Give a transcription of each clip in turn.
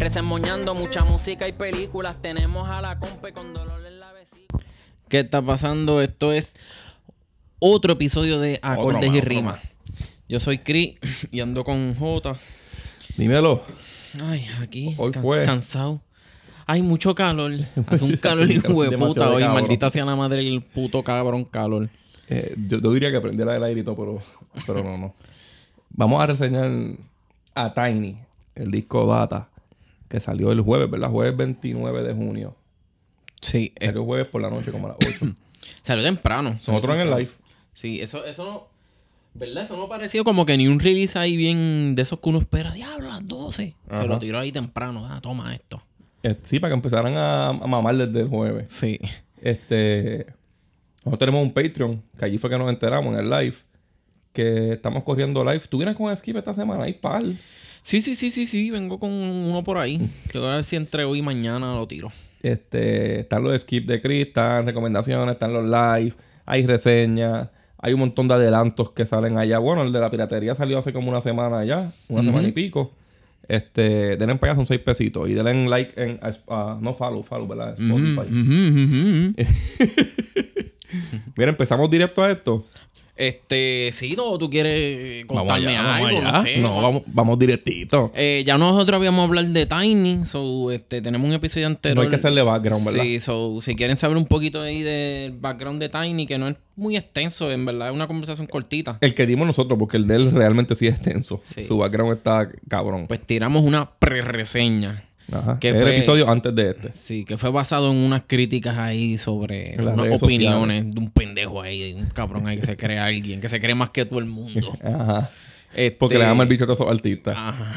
Resemoñando mucha música y películas. Tenemos a la compa con dolor en la vesícula. ¿Qué está pasando? Esto es otro episodio de Acordes más, y Rimas. Yo soy Chris y ando con J. Dímelo. Ay, aquí. Hoy fue. Cansado. Hay mucho calor. Hace un calor hijo de puta hoy. cabrón. Maldita sea la madre el puto cabrón calor. Eh, yo, yo diría que prendiera el aire y todo, pero, pero no, no. Vamos a reseñar a Tiny, el disco Data, que salió el jueves, ¿verdad? Jueves 29 de junio. Sí. Salió jueves por la noche, como a las 8. salió temprano. Nosotros en el live. Sí, eso, eso no. ¿Verdad? Eso no pareció como que ni un release ahí bien de esos que uno espera. Diablo, a las 12. Se lo tiró ahí temprano. Ah, toma esto. Eh, sí, para que empezaran a, a mamar desde el jueves. Sí. Este. Nosotros tenemos un Patreon, que allí fue que nos enteramos en el live. Que estamos corriendo live. ¿Tú vienes con Skip esta semana? Hay par. Sí, sí, sí, sí, sí. Vengo con uno por ahí. Quiero ver si entre hoy y mañana lo tiro. Este, están los skip de Chris, están recomendaciones, están los live, hay reseñas, hay un montón de adelantos que salen allá. Bueno, el de la piratería salió hace como una semana ya, una semana y pico. Este, denle para allá, son seis pesitos. Y denle like en, a- a- no follow, follow, ¿verdad? Spotify. Mira, empezamos directo a esto. Este, sí, ¿no? ¿Tú quieres contarme allá, vamos algo? allá. No sé. No, vamos, vamos directito. Eh, ya nosotros habíamos hablado de Tiny, so, este, tenemos un episodio anterior. No hay que hacerle background, ¿verdad? Sí, so, si quieren saber un poquito ahí del background de Tiny, que no es muy extenso, en verdad es una conversación cortita, El que dimos nosotros, porque el de él realmente sí es extenso. Sí. Su background está cabrón. pues tiramos una pre-reseña. Ajá. que Es el fue- episodio antes de este. Sí, que fue basado en unas críticas ahí sobre las unas opiniones de un pendejo ahí, de un cabrón ahí que se cree alguien, que se cree más que todo el mundo. Ajá. Este- Porque le damos el bicho a esos artistas. Ajá.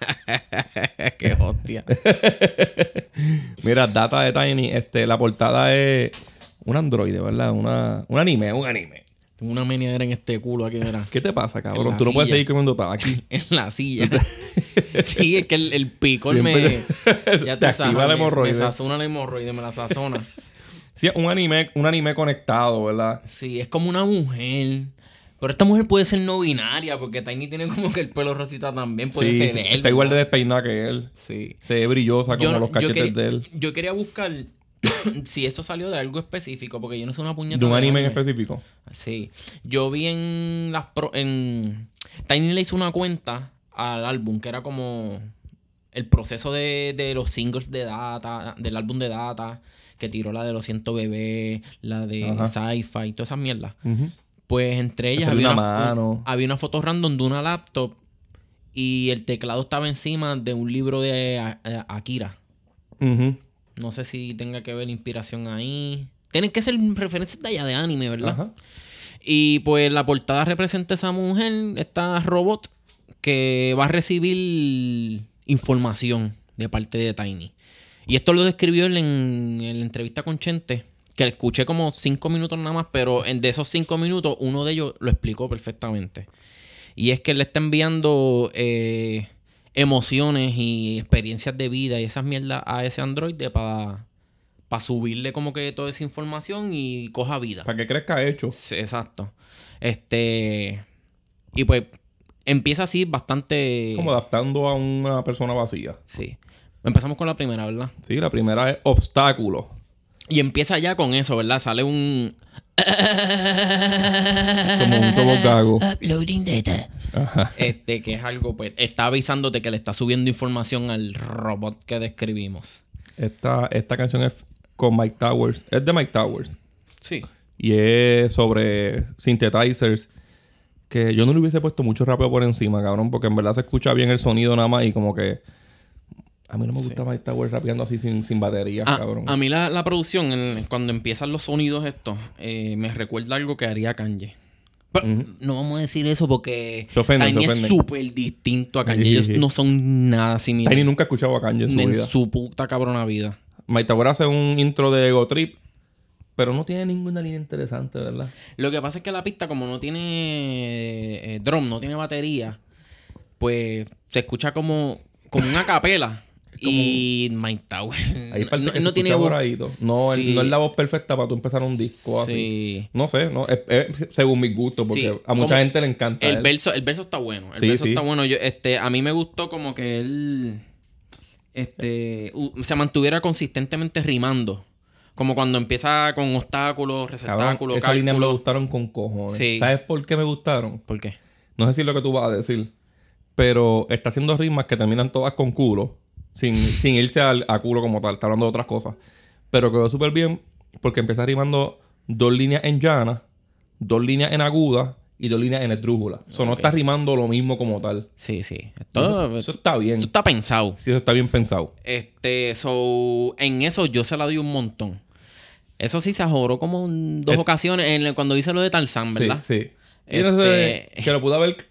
Qué hostia. Mira, data de Tiny, este, la portada es un androide, ¿verdad? Una, un anime, un anime. Tengo una meneadera en este culo aquí, mira. ¿Qué te pasa, cabrón? Tú no puedes seguir comiendo aquí. En la silla. sí, es que el, el picor Siempre me. te- Ya te tú sabes, la hemorroide. Me sazona la hemorroide, me la sazona. Sí, es un anime, un anime conectado, ¿verdad? Sí, es como una mujer. Pero esta mujer puede ser no binaria, porque Tiny tiene como que el pelo rosita también. Puede sí, ser sí, él. está igual de despeinada que él. Sí. Se ve brillosa como no- los cachetes quería, de él. yo quería buscar si eso salió de algo específico, porque yo no sé una puñeta. De un anime en específico. Sí. Yo vi en las pro- en Tiny le hizo una cuenta al álbum que era como el proceso de, de los singles de Data, del álbum de Data, que tiró la de los 100 bebés, la de. Sci-Fi y todas esas mierdas. Pues entre ellas había una mano. un- había una foto random de una laptop y el teclado estaba encima de un libro de Akira. No sé si tenga que ver inspiración ahí. Tienen que ser referencias de allá de anime, ¿verdad? Ajá. Y pues la portada representa a esa mujer, esta robot, que va a recibir información de parte de Tiny. Y esto lo describió en, en la entrevista con Chente, que escuché como cinco minutos nada más, pero en, de esos cinco minutos uno de ellos lo explicó perfectamente. Y es que él le está enviando eh, emociones y experiencias de vida y esas mierdas a ese androide para subirle como que toda esa información y coja vida. Para que crezca hecho. Sí, exacto. Este. Y pues empieza así bastante. Como adaptando a una persona vacía. Sí. Empezamos con la primera, ¿verdad? Sí, la primera es obstáculo. Y empieza ya con eso, ¿verdad? Sale un. Como un tobogago. Uploading data. Ajá. Este, que es algo, pues, está avisándote que le está subiendo información al robot que describimos. Esta, esta canción es con Mike Towers. Es de Mike Towers. Sí. Y es sobre synthesizers. Que yo no le hubiese puesto mucho rápido por encima, cabrón. Porque en verdad se escucha bien el sonido nada más. Y como que. A mí no me gusta Mike Towers rapeando así sin, sin batería, A, cabrón. a mí la, la producción, el- cuando empiezan los sonidos estos, eh, me recuerda algo que haría Kanye. Pero No vamos a decir eso porque Se ofenden, Tiny se es súper distinto a Kanye. Sí, Ellos sí. no son nada Tiny similares nunca ha escuchado a Kanye en su en vida. su puta cabrona vida. Mike Tower hace un intro de Ego Trip, pero no tiene ninguna línea interesante, ¿verdad? Lo que pasa es que la pista, como no tiene eh, drum, no tiene batería, pues se escucha como, como una capela. Y Mike Tower partes no, no tiene voz. No, el- Sí. no es la voz perfecta para tú empezar un disco así. Sí. No sé, no, es- es según mis gustos, porque Sí, a mucha como- gente le encanta. El él. verso, el verso está bueno. El verso está bueno. Yo, este, a mí me gustó como que él este, se mantuviera consistentemente rimando. Como cuando empieza con obstáculos, receptáculos, esa línea me gustaron con cojones. ¿Sabes por qué me gustaron? ¿Por qué? No sé si es lo que tú vas a decir. Pero está haciendo rimas que terminan todas con culo. Sin, sin irse al, a culo como tal. Está hablando de otras cosas. Pero quedó súper bien porque empieza rimando dos líneas en llana, dos líneas en aguda y dos líneas en esdrújula. O sea, no está rimando lo mismo como tal. Sí, sí. Eso está bien. esto está pensado. Sí, eso está bien pensado. Este, so, en eso yo se la doy un montón. Eso sí se ajoró como en dos ocasiones en cuando hice lo de Tarzán, ¿verdad? Sí, sí. Este- que lo pudo haber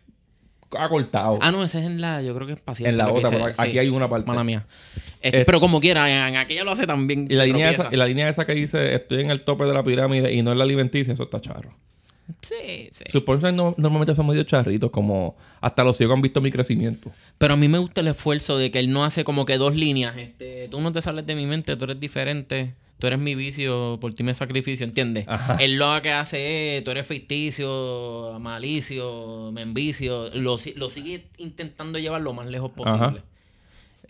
acortado. Ah, no, ese es en la, yo creo que es espacial. En la que otra, pero aquí hay una parte. Mala mía. Este, Eh, pero como quiera, en, aquella lo hace también. y, la línea esa, y la línea esa que dice estoy en el tope de la pirámide y no en la alimenticia, eso está charro. Sí, sí. Sus punchlines no- normalmente son medio charritos, como hasta los ciegos han visto mi crecimiento. Pero a mí me gusta el esfuerzo de que él no hace como que dos líneas. Este, tú no te sales de mi mente, tú eres diferente. Tú eres mi vicio, por ti me sacrificio, ¿entiendes? Ajá. Él lo que hace es, tú eres ficticio, malicio, me envicio. Lo, lo sigue intentando llevar lo más lejos posible. Ajá.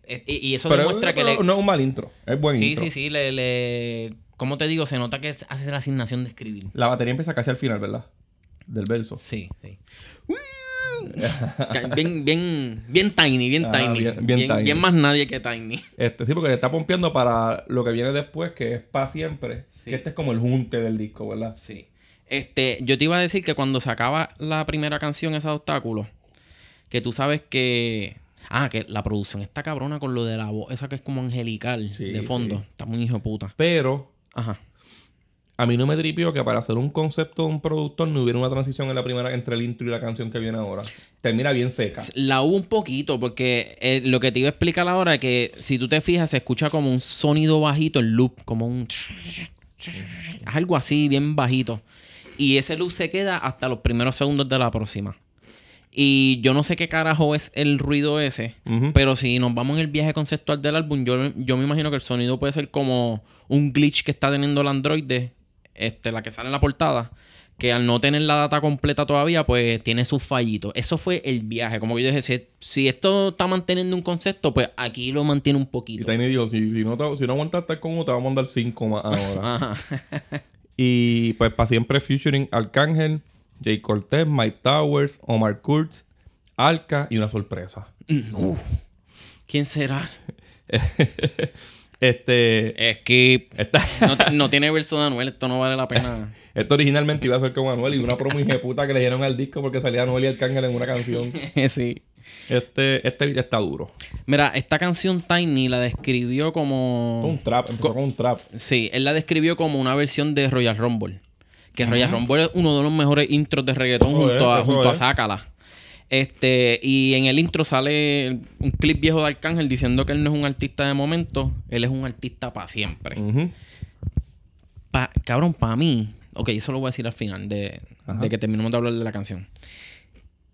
Eh, Y, y eso Pero, demuestra que pero le... no es un mal intro, es buen sí, intro. sí, sí, le, le... ¿Cómo te digo? Se nota que hace la asignación de escribir. La batería empieza casi al final, ¿verdad? Del verso. Sí, sí. Bien, bien, bien tiny, bien Ah, tiny. bien- Bien, bien bien, tiny. más nadie que tiny. Este, sí, porque está pompeando para lo que viene después, que es para siempre. Sí. Que este es como el junte del disco, ¿verdad? Sí. Este, yo te iba a decir que cuando se acaba la primera canción, ese obstáculo, que tú sabes que. Ah, que la producción está cabrona con lo de la voz, esa que es como angelical Sí, de fondo. sí. Está muy hijo de puta. Pero Ajá. A mí no me tripió que para hacer un concepto de un productor no hubiera una transición en la primera entre el intro y la canción que viene ahora. Termina bien seca. La hubo un poquito, porque eh, lo que te iba a explicar ahora es que si tú te fijas, se escucha como un sonido bajito, el loop, como un. Algo así, bien bajito. Y ese loop se queda hasta los primeros segundos de la próxima. Y yo no sé qué carajo es el ruido ese, pero si nos vamos en el viaje conceptual del álbum, yo, yo me imagino que el sonido puede ser como un glitch que está teniendo el Android, este, la que sale en la portada, que al no tener la data completa todavía, pues tiene sus fallitos. Eso fue el viaje. Como que yo dije, si, si esto está manteniendo un concepto, pues aquí lo mantiene un Y poquito. Tiny dijo, si, si no, te, si no aguantas estar con uno, te vamos a mandar cinco más ahora. Y pues para siempre featuring Arcángel, Jay Cortez, Mike Towers, Omar Kurtz, Alka y una sorpresa. ¿Quién será? Este... Es que Esta, no, no tiene verso de Anuel, esto no vale la pena. esto originalmente iba a ser con Anuel y una promo puta que le dieron al disco porque salía Anuel y Arcángel en una canción. sí. Este, este está duro. Mira, esta canción Tiny la describió como... Un trap, empezó con un trap. Sí, él la describió como una versión de Royal Rumble. Que Royal Rumble es uno de los mejores intros de reggaetón Eso junto, es, a, junto a. Sácala. Este, y en el intro sale un clip viejo de Arcángel diciendo que él no es un artista de momento, él es un artista para siempre. Ujú. Pa- cabrón, para mí, ok, eso lo voy a decir al final de, de que terminemos de hablar de la canción.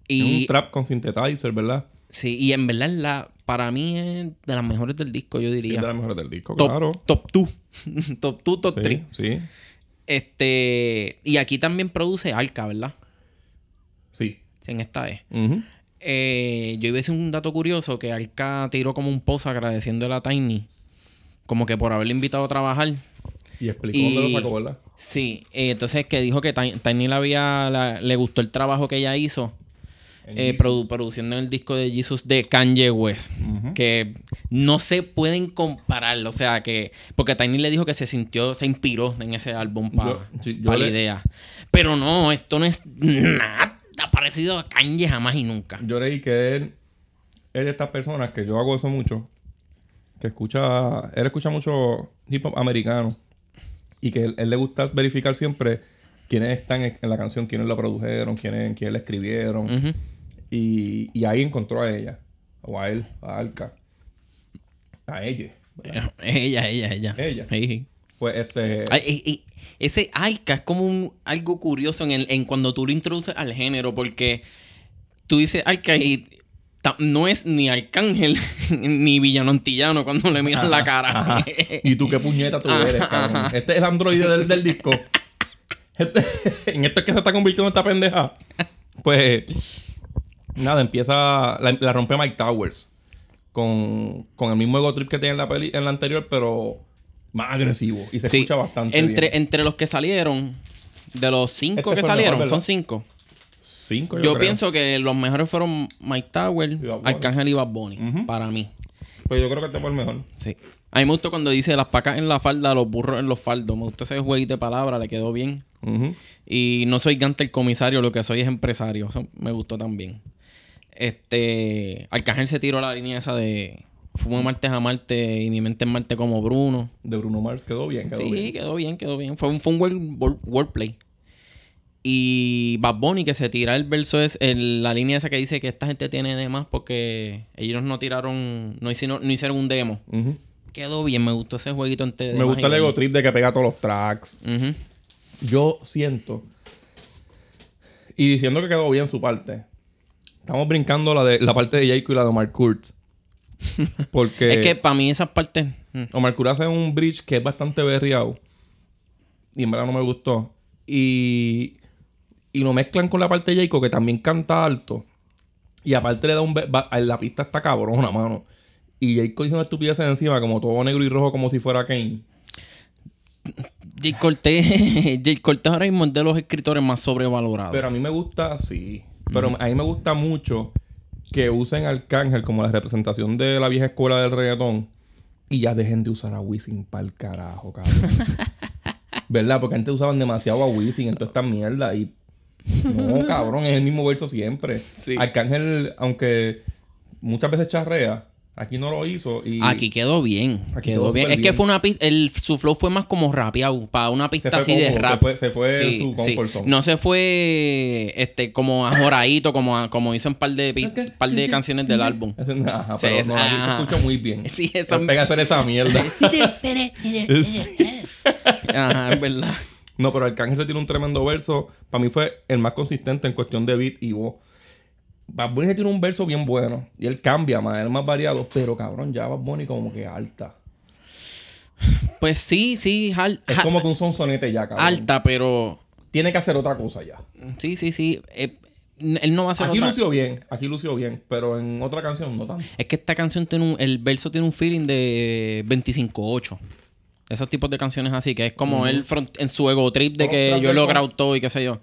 Es un trap con synthesizer, ¿verdad? sí, y en verdad la, para mí es de las mejores del disco, yo Sí, diría. es de las mejores del disco, top, claro. top 2. top 2, top 3. Sí, sí, Este, y aquí también produce Arca, ¿verdad? sí. En esta es. Eh, yo iba a decir un dato curioso que Arca tiró como un post agradeciéndole a Tiny, como que por haberle invitado a trabajar. Y explicó Y- dónde lo sacó, ¿verdad? Sí, eh, entonces que dijo que Ti- Tiny le había la- le gustó el trabajo que ella hizo eh, produ- produciendo el disco de Jesus de Kanye West. Que no se pueden comparar. O sea, que. Porque Tiny le dijo que se sintió, se inspiró en ese álbum para sí, la le- idea. Pero no, esto no es nada parecido a Kanye jamás y nunca. Yo leí que él es de estas personas que yo hago eso mucho. Que escucha. Él escucha mucho hip hop americano. Y que él, él le gusta verificar siempre quiénes están en en la canción, quiénes la produjeron, quiénes, quiénes la escribieron. Y, y ahí encontró a ella, o a él, a Alka, a ella. ¿verdad? Ella, ella, ella. Ella. Pues este. Ay, y- y ese Aika es como un, algo curioso en, el, en cuando tú lo introduces al género, porque tú dices Aika y no es ni Arcángel ni Villano Antillano cuando le miras la cara. Ajá. Y tú qué puñeta tú eres, cabrón. Este es el androide del, del disco. Este- en esto es que se está convirtiendo esta pendeja. Pues. Nada, empieza. La, la rompe Mike Towers. Con, con el mismo ego trip que tiene en la peli, en la anterior, pero más agresivo. Y se Sí. escucha bastante. entre, bien. entre los que salieron, de los cinco Este que mejor, salieron, son cinco. Cinco, Yo, creo. pienso que los mejores fueron Mike Tower. Arcángel y Bad Bunny, para mí. Pues yo creo que este fue el mejor. Sí. A mí me gustó cuando dice las pacas en la falda, los burros en los faldos. Me gustó ese jueguito de palabras, le quedó bien. Y no soy gante el comisario, lo que soy es empresario. Eso me gustó también. Este. Arcángel se tiró la línea esa de. Fumo de martes a Marte y mi mente en Marte como Bruno. De Bruno Mars quedó bien, quedó sí, bien. quedó bien, quedó bien. Fue un, fue un word- word- wordplay. Y Bad Bunny que se tira el verso es el- la línea esa que dice que esta gente tiene de más porque ellos no tiraron, no hicieron, no hicieron un demo. Quedó bien, me gustó ese jueguito antes Me gusta el ego trip de que pega todos los tracks. Yo siento. Y diciendo que quedó bien su parte. Estamos brincando la de la parte de Jayco y la de Omar Kurtz. Porque Es que para mí esas partes. mm, Omar Kurtz hace un bridge que es bastante berriado. Y en verdad no me gustó. Y, y lo mezclan con la parte de Jayco que también canta alto. Y aparte le da un... va- La pista está cabrona, mano. Y Jayco dice una estupidez encima, como todo negro y rojo, como si fuera Kane. Jay Cortés, Jay Cortés ahora mismo es de los escritores más sobrevalorados. Pero a mí me gusta, sí. Pero a mí me gusta mucho que usen Arcángel como la representación de la vieja escuela del reggaetón y ya dejen de usar a Wisin para el carajo, cabrón. ¿Verdad? Porque antes usaban demasiado a Wisin en toda esta mierda y... No, cabrón, es el mismo verso siempre. Sí. Arcángel, aunque muchas veces charrea, aquí no lo hizo y... Aquí quedó bien. Aquí quedó bien. Es que fue una pista. El, su flow fue más como rapeado. Para una pista así de rap. se fue- se fue su comfort zone. No se fue este como ajoradito, como, a- como hizo en par de, pi- par de canciones del álbum. Ajá, Sí, pero es- no, ajá. se escucha muy bien. Sí, esa- Pega a hacer esa mierda. Ajá, es verdad. No, pero Arcángel se tiene un tremendo verso. Para mí fue el más consistente en cuestión de beat y voz. Bad Bunny tiene un verso bien bueno. Y él cambia más, él es más variado. Pero cabrón, ya Bad Bunny como que alta. Pues sí, sí, al- Es como que un sonsonete ya, cabrón. alta, pero Tiene que hacer otra cosa ya. sí, sí, sí. Eh, él no va a hacer Aquí otra. lució bien, aquí lució bien. Pero en otra canción no tanto. Es que esta canción tiene un, el verso tiene un feeling de 25-8. Esos tipos de canciones así, que es como él front- en su ego trip de que yo he logrado todo y qué sé yo.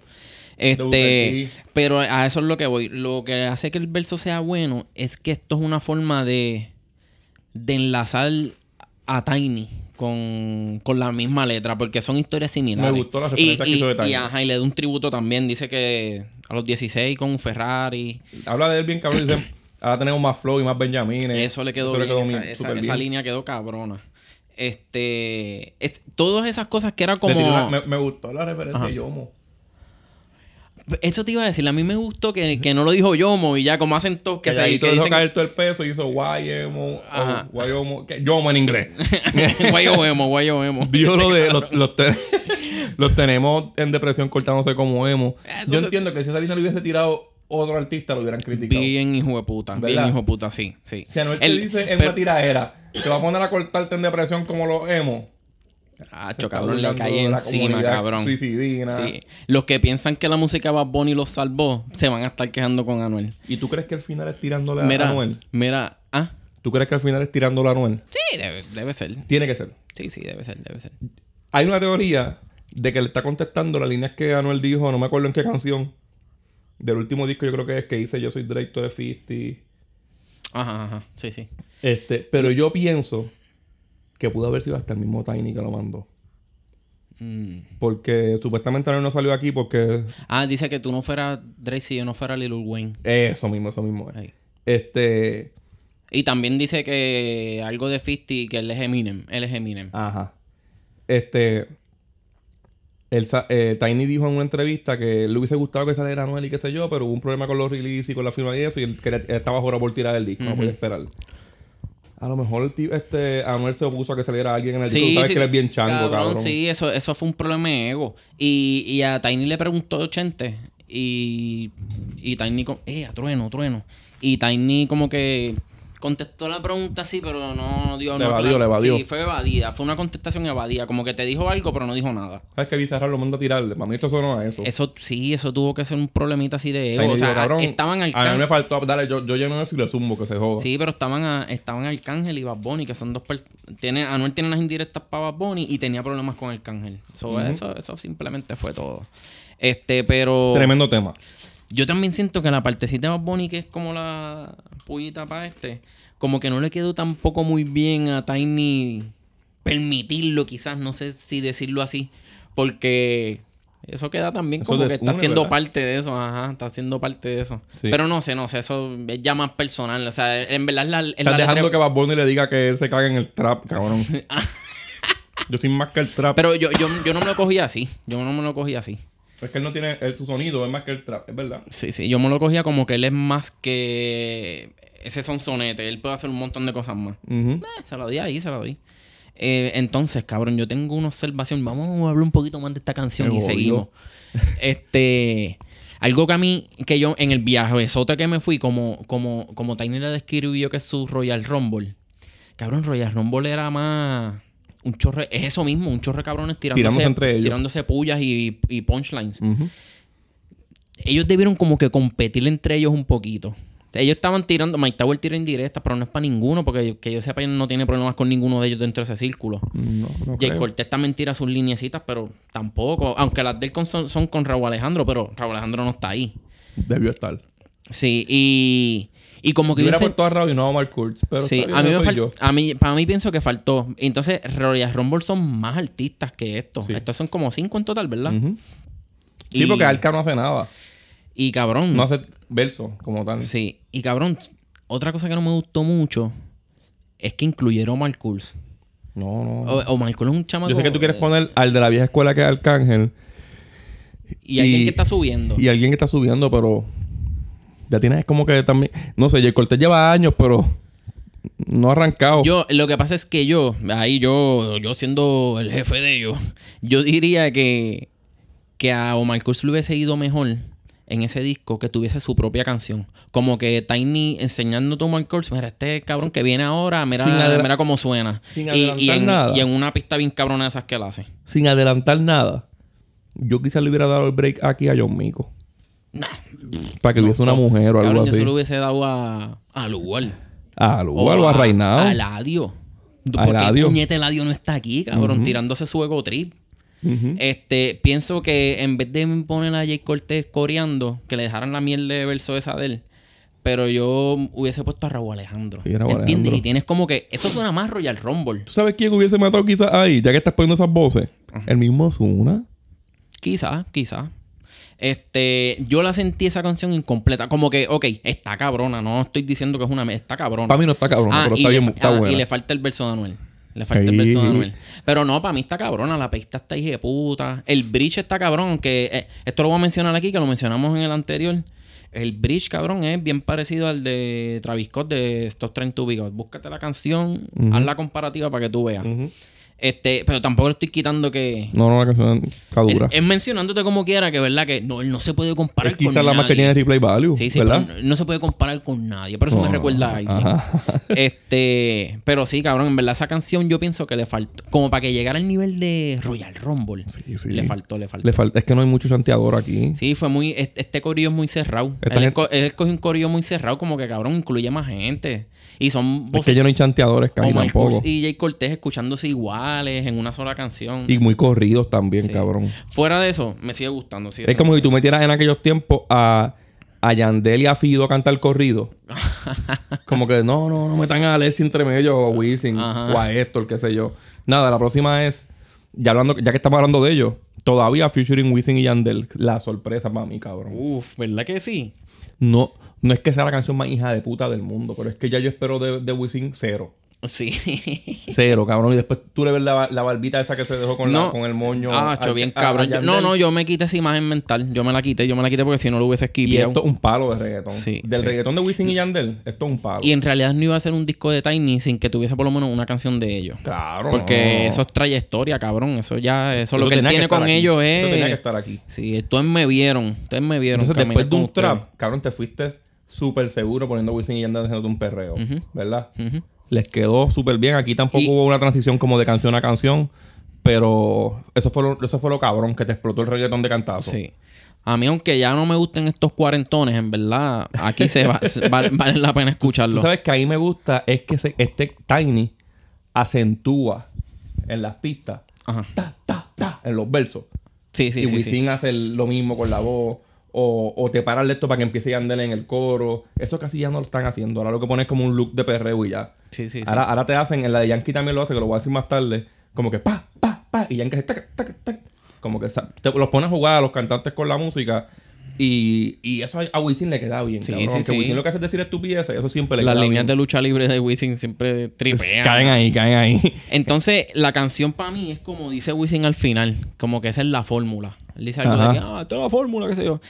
Este, pero a eso es lo que voy. Lo que hace que el verso sea bueno es que esto es una forma de, de enlazar a Tiny con, con la misma letra, porque son historias similares. Me gustó la y, referencia que y- hizo de Tiny. y, ajá, y le da un tributo también. Dice que a los 16 con un Ferrari. Habla de él bien, cabrón. y Dice, ahora tenemos más flow y más Benjamines. Eso le quedó bien. esa, bien, esa- línea quedó cabrona. Este. Es, todas esas cosas que era como. me, me gustó la referencia Ajá. de Yomo. Eso te iba a decir. A mí me gustó que, que no lo dijo Yomo y ya como hacen todos que, se ahí que dejó dicen. caer todo el peso y hizo YMO. Ajá. o Yomo. en inglés. Guayo emo, guayo emo. Dijo lo de los, los, te- los tenemos en depresión cortándose como emo. Eso Yo te- entiendo que si esa línea lo hubiese tirado otro artista, lo hubieran criticado. Bien hijo de puta. Bien ¿Verdad? hijo de puta, sí. sí. Si Anuel te El- dice en pero- una tiradera, te va a poner a cortarte en depresión como los emo. Ah, cabrón, le cae encima, cabrón. suicidina. Sí. Los que piensan que la música Bad Bunny los salvó, se van a estar quejando con Anuel. ¿Y tú crees que al final es tirándole a Mira, Anuel? mira, ah, ¿Tú crees que al final es tirándole a Anuel? sí, debe, debe ser. Tiene que ser. Sí, sí, debe ser, debe ser. Hay una teoría de que le está contestando las líneas que Anuel dijo, no me acuerdo en qué canción. Del último disco yo creo que es que dice Yo soy directo de 50. Ajá, ajá, sí, sí. Este, pero yo pienso que pudo haber sido hasta el mismo Tiny que lo mandó. Mm. Porque supuestamente no salió aquí porque... Ah, dice que tú no fueras Drake si yo no fuera Lil Wayne. Eso mismo, eso mismo. es. Ahí. Este... Y también dice que algo de 50 que él es Eminem. Él es Eminem. Ajá. Este... sa- eh, Tiny dijo en una entrevista que le hubiese gustado que saliera Anuel y qué sé yo, pero hubo un problema con los releases y con la firma y eso, y él, él estaba ahora por tirar el disco, no podía esperar. A lo mejor el tío, este, Anuel se opuso a que saliera alguien en el disco. Tú sabes que él es bien chango, cabrón. Sí, eso, eso fue un problema de ego. Y, y a Tiny le preguntó Chente. Y, y Tiny, como, eh, a trueno, trueno. Y Tiny como que contestó la pregunta sí, pero no dio... Le no, evadió, le evadió. Sí, fue evadida. Fue una contestación evadida. Como que te dijo algo, pero no dijo nada. ¿Sabes que Bizarra lo manda a tirarle? Para mí esto sonó a eso. Eso sí, eso tuvo que ser un problemita así de ego. O sea, dijo, cabrón, estaban al A mí me faltó, dale, yo, yo lleno eso y le zumbo que se joda. Sí, pero estaban, a- estaban Arcángel y Bad Bunny, que son dos... per- Tiene, Anuel tiene unas indirectas para Bad Bunny y tenía problemas con Arcángel. So, eso, eso simplemente fue todo. Este, pero... Tremendo tema. Yo también siento que la partecita de Bad Bunny, que es como la pullita para este, como que no le quedó tampoco muy bien a Tiny permitirlo, quizás, no sé si decirlo así, porque eso queda también Eso como que está siendo ¿verdad? parte de eso, ajá, está siendo parte de eso. Sí. Pero no sé, no sé, eso es ya más personal, o sea, en verdad la, en la Estás dejando letra- que Bad Bunny le diga que él se caga en el trap, cabrón. yo soy más que el trap. Pero yo, yo, yo no me lo cogía así, yo no me lo cogía así. Es que él no tiene... él- su sonido es más que el trap, es verdad. Sí, sí, yo me lo cogía como que él es más que ese sonsonete, él puede hacer un montón de cosas más. Ujú. Eh, se lo di ahí, se lo di. Eh, entonces, cabrón, yo tengo una observación. Vamos a hablar un poquito más de esta canción y seguimos. Este. Algo que a mí, que yo en el viaje besote que me fui, como, como, como Tiny le describió que es su Royal Rumble. Cabrón, Royal Rumble era más. Un chorre, es eso mismo, un chorre de cabrones tirándose, entre ellos. tirándose pullas y, y punchlines. Ellos debieron como que competir entre ellos un poquito. Ellos estaban tirando, Mike Tower tira indirectas, pero no es para ninguno, porque que yo sepa, no tiene problemas con ninguno de ellos dentro de ese círculo. No, no Jay creo. Cortés también tira sus lineecitas, pero tampoco. Aunque las de él con- son, son con Raúl Alejandro, pero Raúl Alejandro no está ahí. Debió estar. Sí, y, y como que Yo yo hubiera sé- puesto a Raúl y no a Omar Kurtz, pero sí, a mí no me soy yo. a mí, para mí pienso que faltó. Entonces, Royal Rumble son más artistas que estos. Sí. Estos son como cinco en total, ¿verdad? Sí, Y- porque Alca no hace nada. Y cabrón. No hace verso como tal. Sí, y cabrón, otra cosa que no me gustó mucho es que incluyeron a Marcus. No, no. O, o Marcus es un chamaco. Yo sé que tú quieres eh, poner al de la vieja escuela que es Arcángel Y alguien que está subiendo. y alguien que está subiendo, pero ya tienes como que también. No sé, Jay Cortés lleva años, pero no ha arrancado. Yo, lo que pasa es que yo, ahí yo, yo siendo el jefe de ellos, yo diría que, que a Omar Kurz le hubiese ido mejor en ese disco que tuviese su propia canción. Como que Tiny enseñándote a Omar Kurz, mira, este cabrón que viene ahora, mira, mira cómo suena. sin y, y en, nada. y en una pista bien cabrona de esas que él hace. Sin adelantar nada. Yo quizás le hubiera dado el break aquí a John Mico. Nah, Para que hubiese una mujer o algo cabrón, yo así. se lo hubiese dado a, a Lugar. A Lugar o a Reinado. A Eladio. A Porque Eladio. puñete Eladio no está aquí, cabrón, tirándose su ego trip. Este, pienso que en vez de poner a Jay Cortés coreando, que le dejaran la miel de verso esa de él, pero yo hubiese puesto a Raúl Alejandro. Sí, Raúl ¿Entiendes? Alejandro. Y tienes como que. Eso suena más Royal Rumble. ¿Tú sabes quién hubiese matado quizás ahí? Ya que estás poniendo esas voces. El mismo Zuna. Quizás, quizás. Este, yo la sentí esa canción incompleta. Como que, ok, está cabrona. No estoy diciendo que es una. Está cabrona. Para mí no está cabrón, Ah, pero está bien, está ah, buena. Y le falta el verso de Anuel. Le falta el verso de Anuel. Pero no, para mí está cabrona. La pista está hija de puta. El bridge está cabrón. Que eh, esto lo voy a mencionar aquí, que lo mencionamos en el anterior. El bridge, cabrón, es bien parecido al de Travis Scott de Stop Trying to God. Búscate la canción, haz la comparativa para que tú veas. Ujú. Este, pero tampoco estoy quitando que. No, no, la canción está Es, dura. es mencionándote como quiera que, ¿verdad? Que no, él no se puede comparar Es con quizás la más que nadie. tiene replay value. Sí, sí, ¿verdad? pero no, no se puede comparar con nadie. Por eso me No, recuerda a alguien. ajá. Este, pero sí, cabrón, en verdad esa canción yo pienso que le faltó. Como para que llegara al nivel de Royal Rumble. Sí, sí. Le faltó, le faltó. Le falta, es que no hay mucho chanteador aquí. Sí, fue muy. Este, este corillo es muy cerrado. Él, gente- él un corillo muy cerrado, como que cabrón, incluye más gente. Y son Es que ya no hay chanteadores casi Omar tampoco. Y Jay Cortés escuchándose iguales en una sola canción. Y muy corridos también, Sí. cabrón. Fuera de eso, me sigue gustando. sí, Es como si tú metieras en aquellos tiempos a, a Yandel y a Fido a cantar corrido. como que no, no, no metan a Alessi entre medio o a Wisin o a Héctor, qué sé yo. Nada, la próxima es, ya hablando, ya que estamos hablando de ellos, todavía featuring Wisin y Yandel. La sorpresa para mí, cabrón. Uf, ¿verdad que sí? No, no es que sea la canción más hija de puta del mundo, pero es que ya yo espero de, de Wisin cero. Sí. Cero, cabrón. Y después tú le ves la, la barbita esa que se dejó con, la- con el moño. Ah, a- cho, bien cabrón. Yo- no, no, yo me quité esa imagen mental. Yo me la quité, yo me la quité porque si no lo hubiese Y esquipeado. esto es un palo de reggaetón. Sí, Del sí. reggaetón de Wisin y Yandel, esto es un palo. Y en realidad no iba a ser un disco de Tiny sin que tuviese por lo menos una canción de ellos. Claro. Porque no. eso es trayectoria, cabrón. Eso ya, eso lo que él tiene con aquí. ellos Esto tenía que es. estar aquí. Sí, ustedes me vieron. Ustedes me vieron. Entonces, después de un ustedes. trap, cabrón, te fuiste súper seguro poniendo Wisin y Yandel haciéndote un perreo. ¿Verdad? Ujú. Les quedó súper bien. Aquí tampoco Y- hubo una transición como de canción a canción. Pero eso fue lo, eso fue lo cabrón que te explotó el reggaetón de cantazo. Sí. A mí, aunque ya no me gusten estos cuarentones, en verdad, aquí se va, vale, vale la pena escucharlo. Tú sabes que a mí me gusta es que se- este Tiny acentúa en las pistas. Ajá. Ta, ta, ta, en los versos. Sí, sí, y sí. Wisin sí. hace lo mismo con la voz. O, o te paras esto para que empiece a andar en el coro. Eso casi ya no lo están haciendo. Ahora lo que pones es como un look de perreo y ya. Sí, sí, sí. Ahora, ahora te hacen, en la de Yankee también lo hace, que lo voy a decir más tarde. Como que pa, pa, pa. Y Yankee hace tac, tac, tac. Como que te, los pones a jugar a los cantantes con la música. Y, y eso a- Wisin le queda bien. Sí, cabrón. sí, Aunque sí. Wisin lo que hace es decir estupideces, eso siempre le Las queda líneas bien. de lucha libre de Wisin siempre tripean. Caen ahí, caen ahí. Entonces, la canción para mí es como dice Wisin al final, como que esa es la fórmula. Él dice algo Ajá. de que, ah, esta es la fórmula, qué sé yo.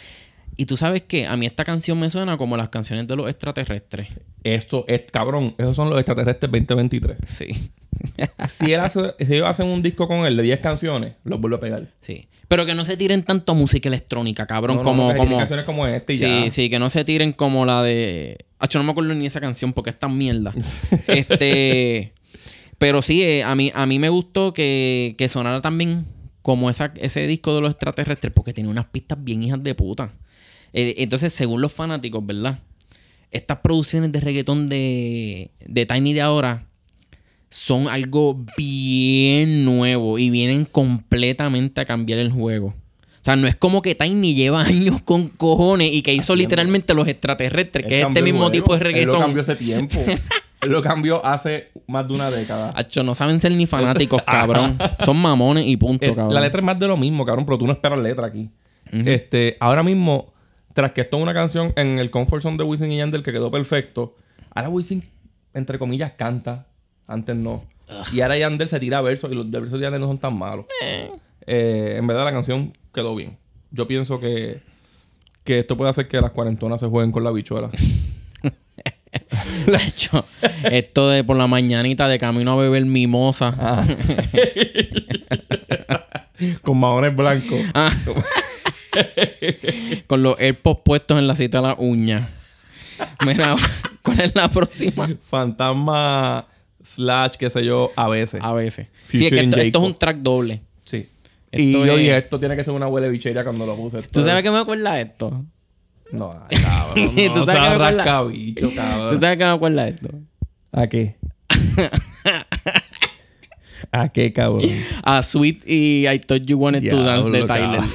Y tú sabes que a mí esta canción me suena como las canciones de los extraterrestres. Esto es, cabrón, esos son los extraterrestres 2023. Sí. si, él hace, si ellos hacen un disco con él de 10 canciones, los vuelve a pegar. Sí. Pero que no se tiren tanto a música electrónica, cabrón. No, no, como, no, como. canciones como esta y sí, ya. sí, que no se tiren como la de. Acho, no me acuerdo ni esa canción porque es tan mierda. este. Pero sí, eh, a, mí, a mí me gustó que, que sonara también como esa, ese disco de los extraterrestres porque tiene unas pistas bien hijas de puta. Eh, entonces, según los fanáticos, ¿verdad? Estas producciones de reggaetón de, de Tiny de ahora son algo bien nuevo y vienen completamente a cambiar el juego. O sea, no es como que Tiny lleva años con cojones y que hizo literalmente los extraterrestres, que es este mismo tipo de Él lo reggaetón. cambió hace tiempo. Él lo cambió hace más de una década. Acho, no saben ser ni fanáticos, cabrón. Son mamones y punto, Eh, cabrón. la letra es más de lo mismo, cabrón, pero tú no esperas letra aquí. Este, ahora mismo, tras que esto es una canción en el Comfort Zone de Wisin y Yandel que quedó perfecto, ahora Wisin, entre comillas, canta. Antes no. Y ahora Yandel se tira versos y los versos de Yandel no son tan malos. Eh, en verdad la canción quedó bien. Yo pienso que, que esto puede hacer que las cuarentonas se jueguen con la bichuela. Acho, esto de por la mañanita de camino a beber mimosa. Ah. con maones blancos. Ah. Con los AirPods puestos en la cita de la uña. Mira, ¿cuál es la próxima? Fantasma slash, qué sé yo, a veces. A veces. Sí, es que esto, esto es un track doble. Sí. Y Esto yo es- dije, esto tiene que ser una huele bicheria cuando lo puse. ¿Tú sabes es- qué me acuerda de esto? No, ay, cabrón. ¿Tú sabes qué me acuerda? rascabicho, ¿Tú cabrón. sabes qué me acuerda de esto? ¿A qué? ¿A qué, cabrón? A Sweet y I Thought You Wanted to Dance de Tyler.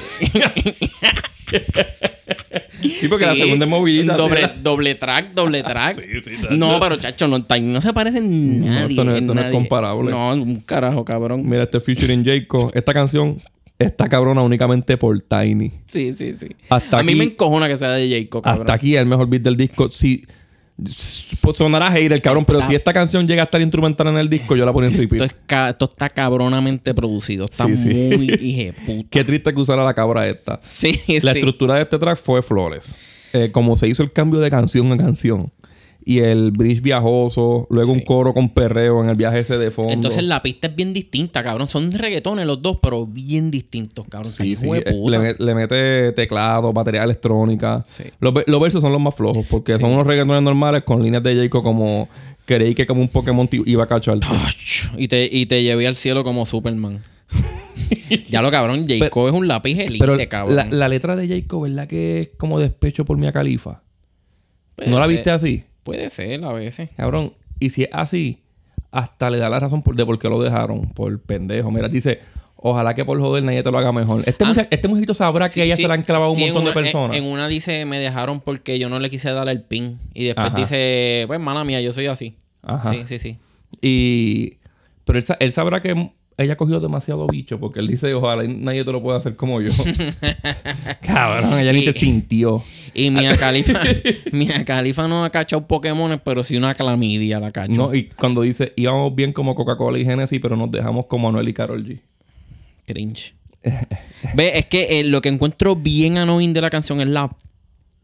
Sí, porque la Sí, segunda es movidita. Doble, doble track, doble track. Sí, sí, chacho. no, pero chacho, no, Tiny no se parece en No, nadie. esto no- esto no es comparable. No, un carajo, cabrón. Mira, este featuring Jacob. Esta canción está cabrona únicamente por Tiny. Sí, sí, sí. Hasta a mí aquí- me encojona que sea de Jacob, cabrón. Hasta aquí el mejor beat del disco. Si pues, sonará hater, cabrón, pero si esta canción llega a estar instrumental en el disco, yo la pongo en Esto, repeat. es ca- esto está cabronamente producido. Está Sí, sí. muy hijeputa. Qué triste que usara la cabra esta. Sí, La sí. estructura de este track fue flores. Eh, como se hizo el cambio de canción a canción. Y el bridge viajoso, luego un coro con perreo en el viaje ese de fondo. Entonces la pista es bien distinta, cabrón. Son reggaetones los dos, pero bien distintos, cabrón. Sí, sí, de eh, puta. le, met- le mete teclado, batería electrónica. Sí. Los, los versos son los más flojos porque Sí. son unos reggaetones normales con líneas de Jacob como creí que como un Pokémon iba a cachar. Ach, Y te, y te llevé al cielo como Superman. ya lo cabrón, Jacob es un lápiz elite, Pero cabrón. la, la letra de Jacob, ¿verdad que es como despecho por Mia Califa? ¿No la ser. viste así? Puede ser a veces. Cabrón, y si es así, hasta le da la razón por, de por qué lo dejaron, por pendejo. Mira, dice, ojalá que por joder nadie te lo haga mejor. Este, Ah, mucha- este muchachito sabrá Sí, que ella sí, se le han clavado sí, un montón de una- personas. En, una dice, me dejaron porque yo no le quise dar el pin. Y después Ajá. dice, pues mala mía, yo soy así. Ajá. Sí, sí, sí. Y... Pero él, él sabrá que ella cogió demasiado bicho porque él dice, ojalá y nadie te lo pueda hacer como yo. Cabrón, ella ni te sintió. Y Mia Khalifa, Mia Khalifa no ha cachado Pokémon, pero sí una clamidia la cachó. No, y cuando dice, íbamos bien como Coca-Cola y Genesis, pero nos dejamos como Anuel y Carol G. Cringe. Ve, es que eh, lo que encuentro bien annoying de la canción es la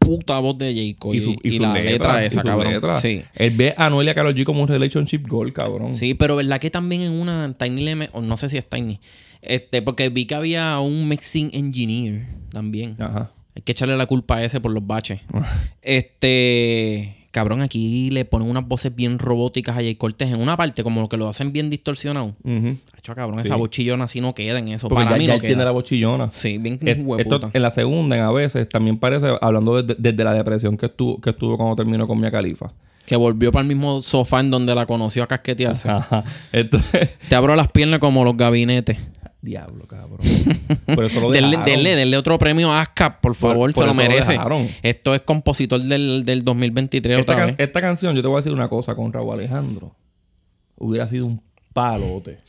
puta voz de Jacob y, Y su, y y su la letra, letra, y esa, su cabrón. letra. Sí. Él ve a Anuel y a Karol G como un relationship goal, cabrón. Sí, pero verdad que también en una Tiny Leme, o no sé si es Tiny, este, porque vi que había un mixing engineer también. Ajá. Hay que echarle la culpa a ese por los baches. este, cabrón, aquí le ponen unas voces bien robóticas a Jay Cortés en una parte, como que lo hacen bien distorsionado. Ujú. Hacho, cabrón, Sí. esa bochillona así no queda en eso. Porque Para ya, mí ya no él tiene la bochillona. Sí, bien Es- esto en la segunda, en a veces, también parece, hablando desde, la depresión que estuvo, que estuvo cuando terminó con Mia Khalifa. Que volvió para el mismo sofá en donde la conoció a casquetearse. Ajá. Esto Te abro las piernas como los gabinetes. Diablo, cabrón. Por eso lo Denle, denle, denle otro premio a ASCAP, por favor, por se lo merece. Esto es compositor del, del 2023 Esta, otra can- vez. esta canción, yo te voy a decir una cosa con Raúl Alejandro. Hubiera sido un palote.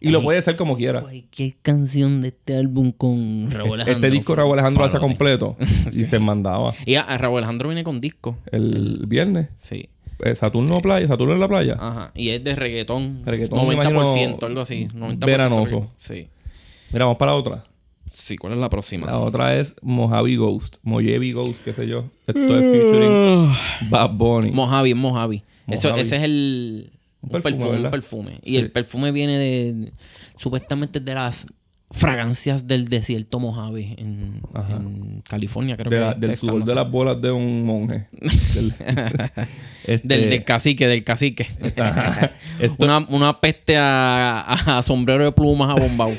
Y lo puede ser como quiera. Cualquier canción de este álbum con Raúl Alejandro. Este disco Raúl Alejandro hace completo. Y se mandaba. Y a, a Raúl Alejandro viene con disco. El viernes. Sí. eh, Saturno Playa. Saturno en la playa. Ajá. Y es de reggaetón. Reggaetón, 90%, me imagino, algo así. 90% veranoso. Sí. Mira, vamos para la otra. Sí, ¿cuál es la próxima? La otra es Mojave Ghost. Mojave Ghost, qué sé yo. Esto es featuring Bad Bunny. Mojave, es Mojave. Eso, Mojave. ese es el. Un Un perfume, perfume, un ¿verdad? perfume. Y Sí. el perfume viene de. Supuestamente de las fragancias del desierto Mojave en, California, creo De que la- es del Texas, sudor no de las bolas de un monje. del, Este, Del, del cacique, del cacique. Esto- una, una peste a, a- a sombrero de plumas a bombao.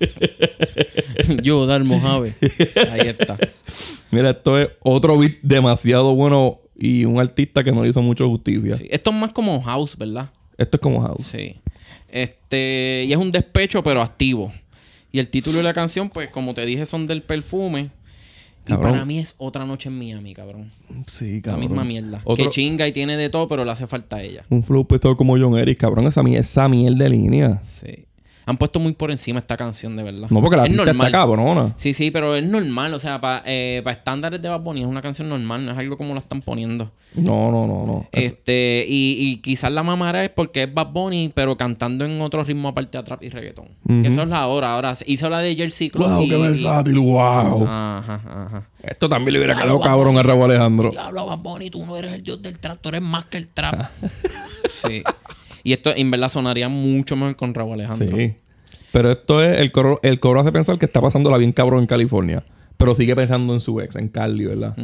Yo, dar Mojave. Ahí está. Mira, esto es otro beat demasiado bueno y un artista que no le hizo mucho justicia. Sí. Esto es más como house, ¿verdad? Esto es como House. Sí. Este, y es un despecho, pero activo. Y el título de la canción, pues, como te dije, son del perfume. Y para mí es otra noche en Miami, cabrón. Sí, La cabrón. misma mierda. Otro- Que chinga y tiene de todo, pero le hace falta a ella. Un flow pesado como John Eric, cabrón. Esa, esa miel de línea. Sí. Han puesto muy por encima esta canción, de verdad. No, porque la es pista está cabrona. Sí, sí, pero es normal. O sea, para estándares de Bad Bunny es una canción normal. No es algo como lo están poniendo. No, no, no, no. Este, y, y quizás la mamara es porque es Bad Bunny, pero cantando en otro ritmo aparte de trap y reggaetón. Que eso es la hora. Ahora hizo la de Jersey Club. wow, y, qué versátil, wow. Ajá, ajá. Esto también le hubiera quedado cabrón a Raúl Alejandro. Diablo, Bad Bunny, tú no eres el dios del trap, tú eres más que el trap. sí. Y esto en verdad sonaría mucho mejor con Raúl Alejandro. Sí. Pero esto es, el coro, el coro hace pensar que está pasándola bien cabrón en California. Pero sigue pensando en su ex, en Carly, ¿verdad?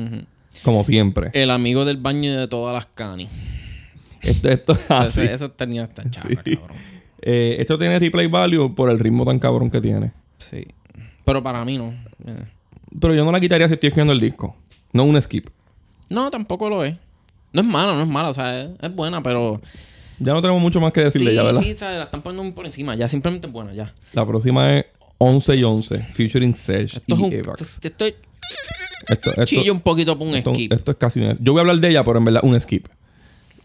Como siempre. El amigo del baño de todas las canis. Esto, esto es así. Entonces, eso tenía esta charla, Sí. cabrón. Eh, esto tiene replay value por el ritmo tan cabrón que tiene. Sí. Pero para mí no. Eh. Pero yo no la quitaría si estoy escuchando el disco. No un skip. No, tampoco lo es. No es mala, no es mala. O sea, es, es buena, pero... Ya no tenemos mucho más que decirle sí, ya, ¿verdad? sí, o sea, la están poniendo por encima. Ya simplemente es buena, ya. La próxima es 11 y 11, featuring Sesh Esto es y un... Evax. Esto, esto Esto, esto- chillo un poquito por un esto- skip. esto es casi un... Yo voy a hablar de ella, pero en verdad un skip.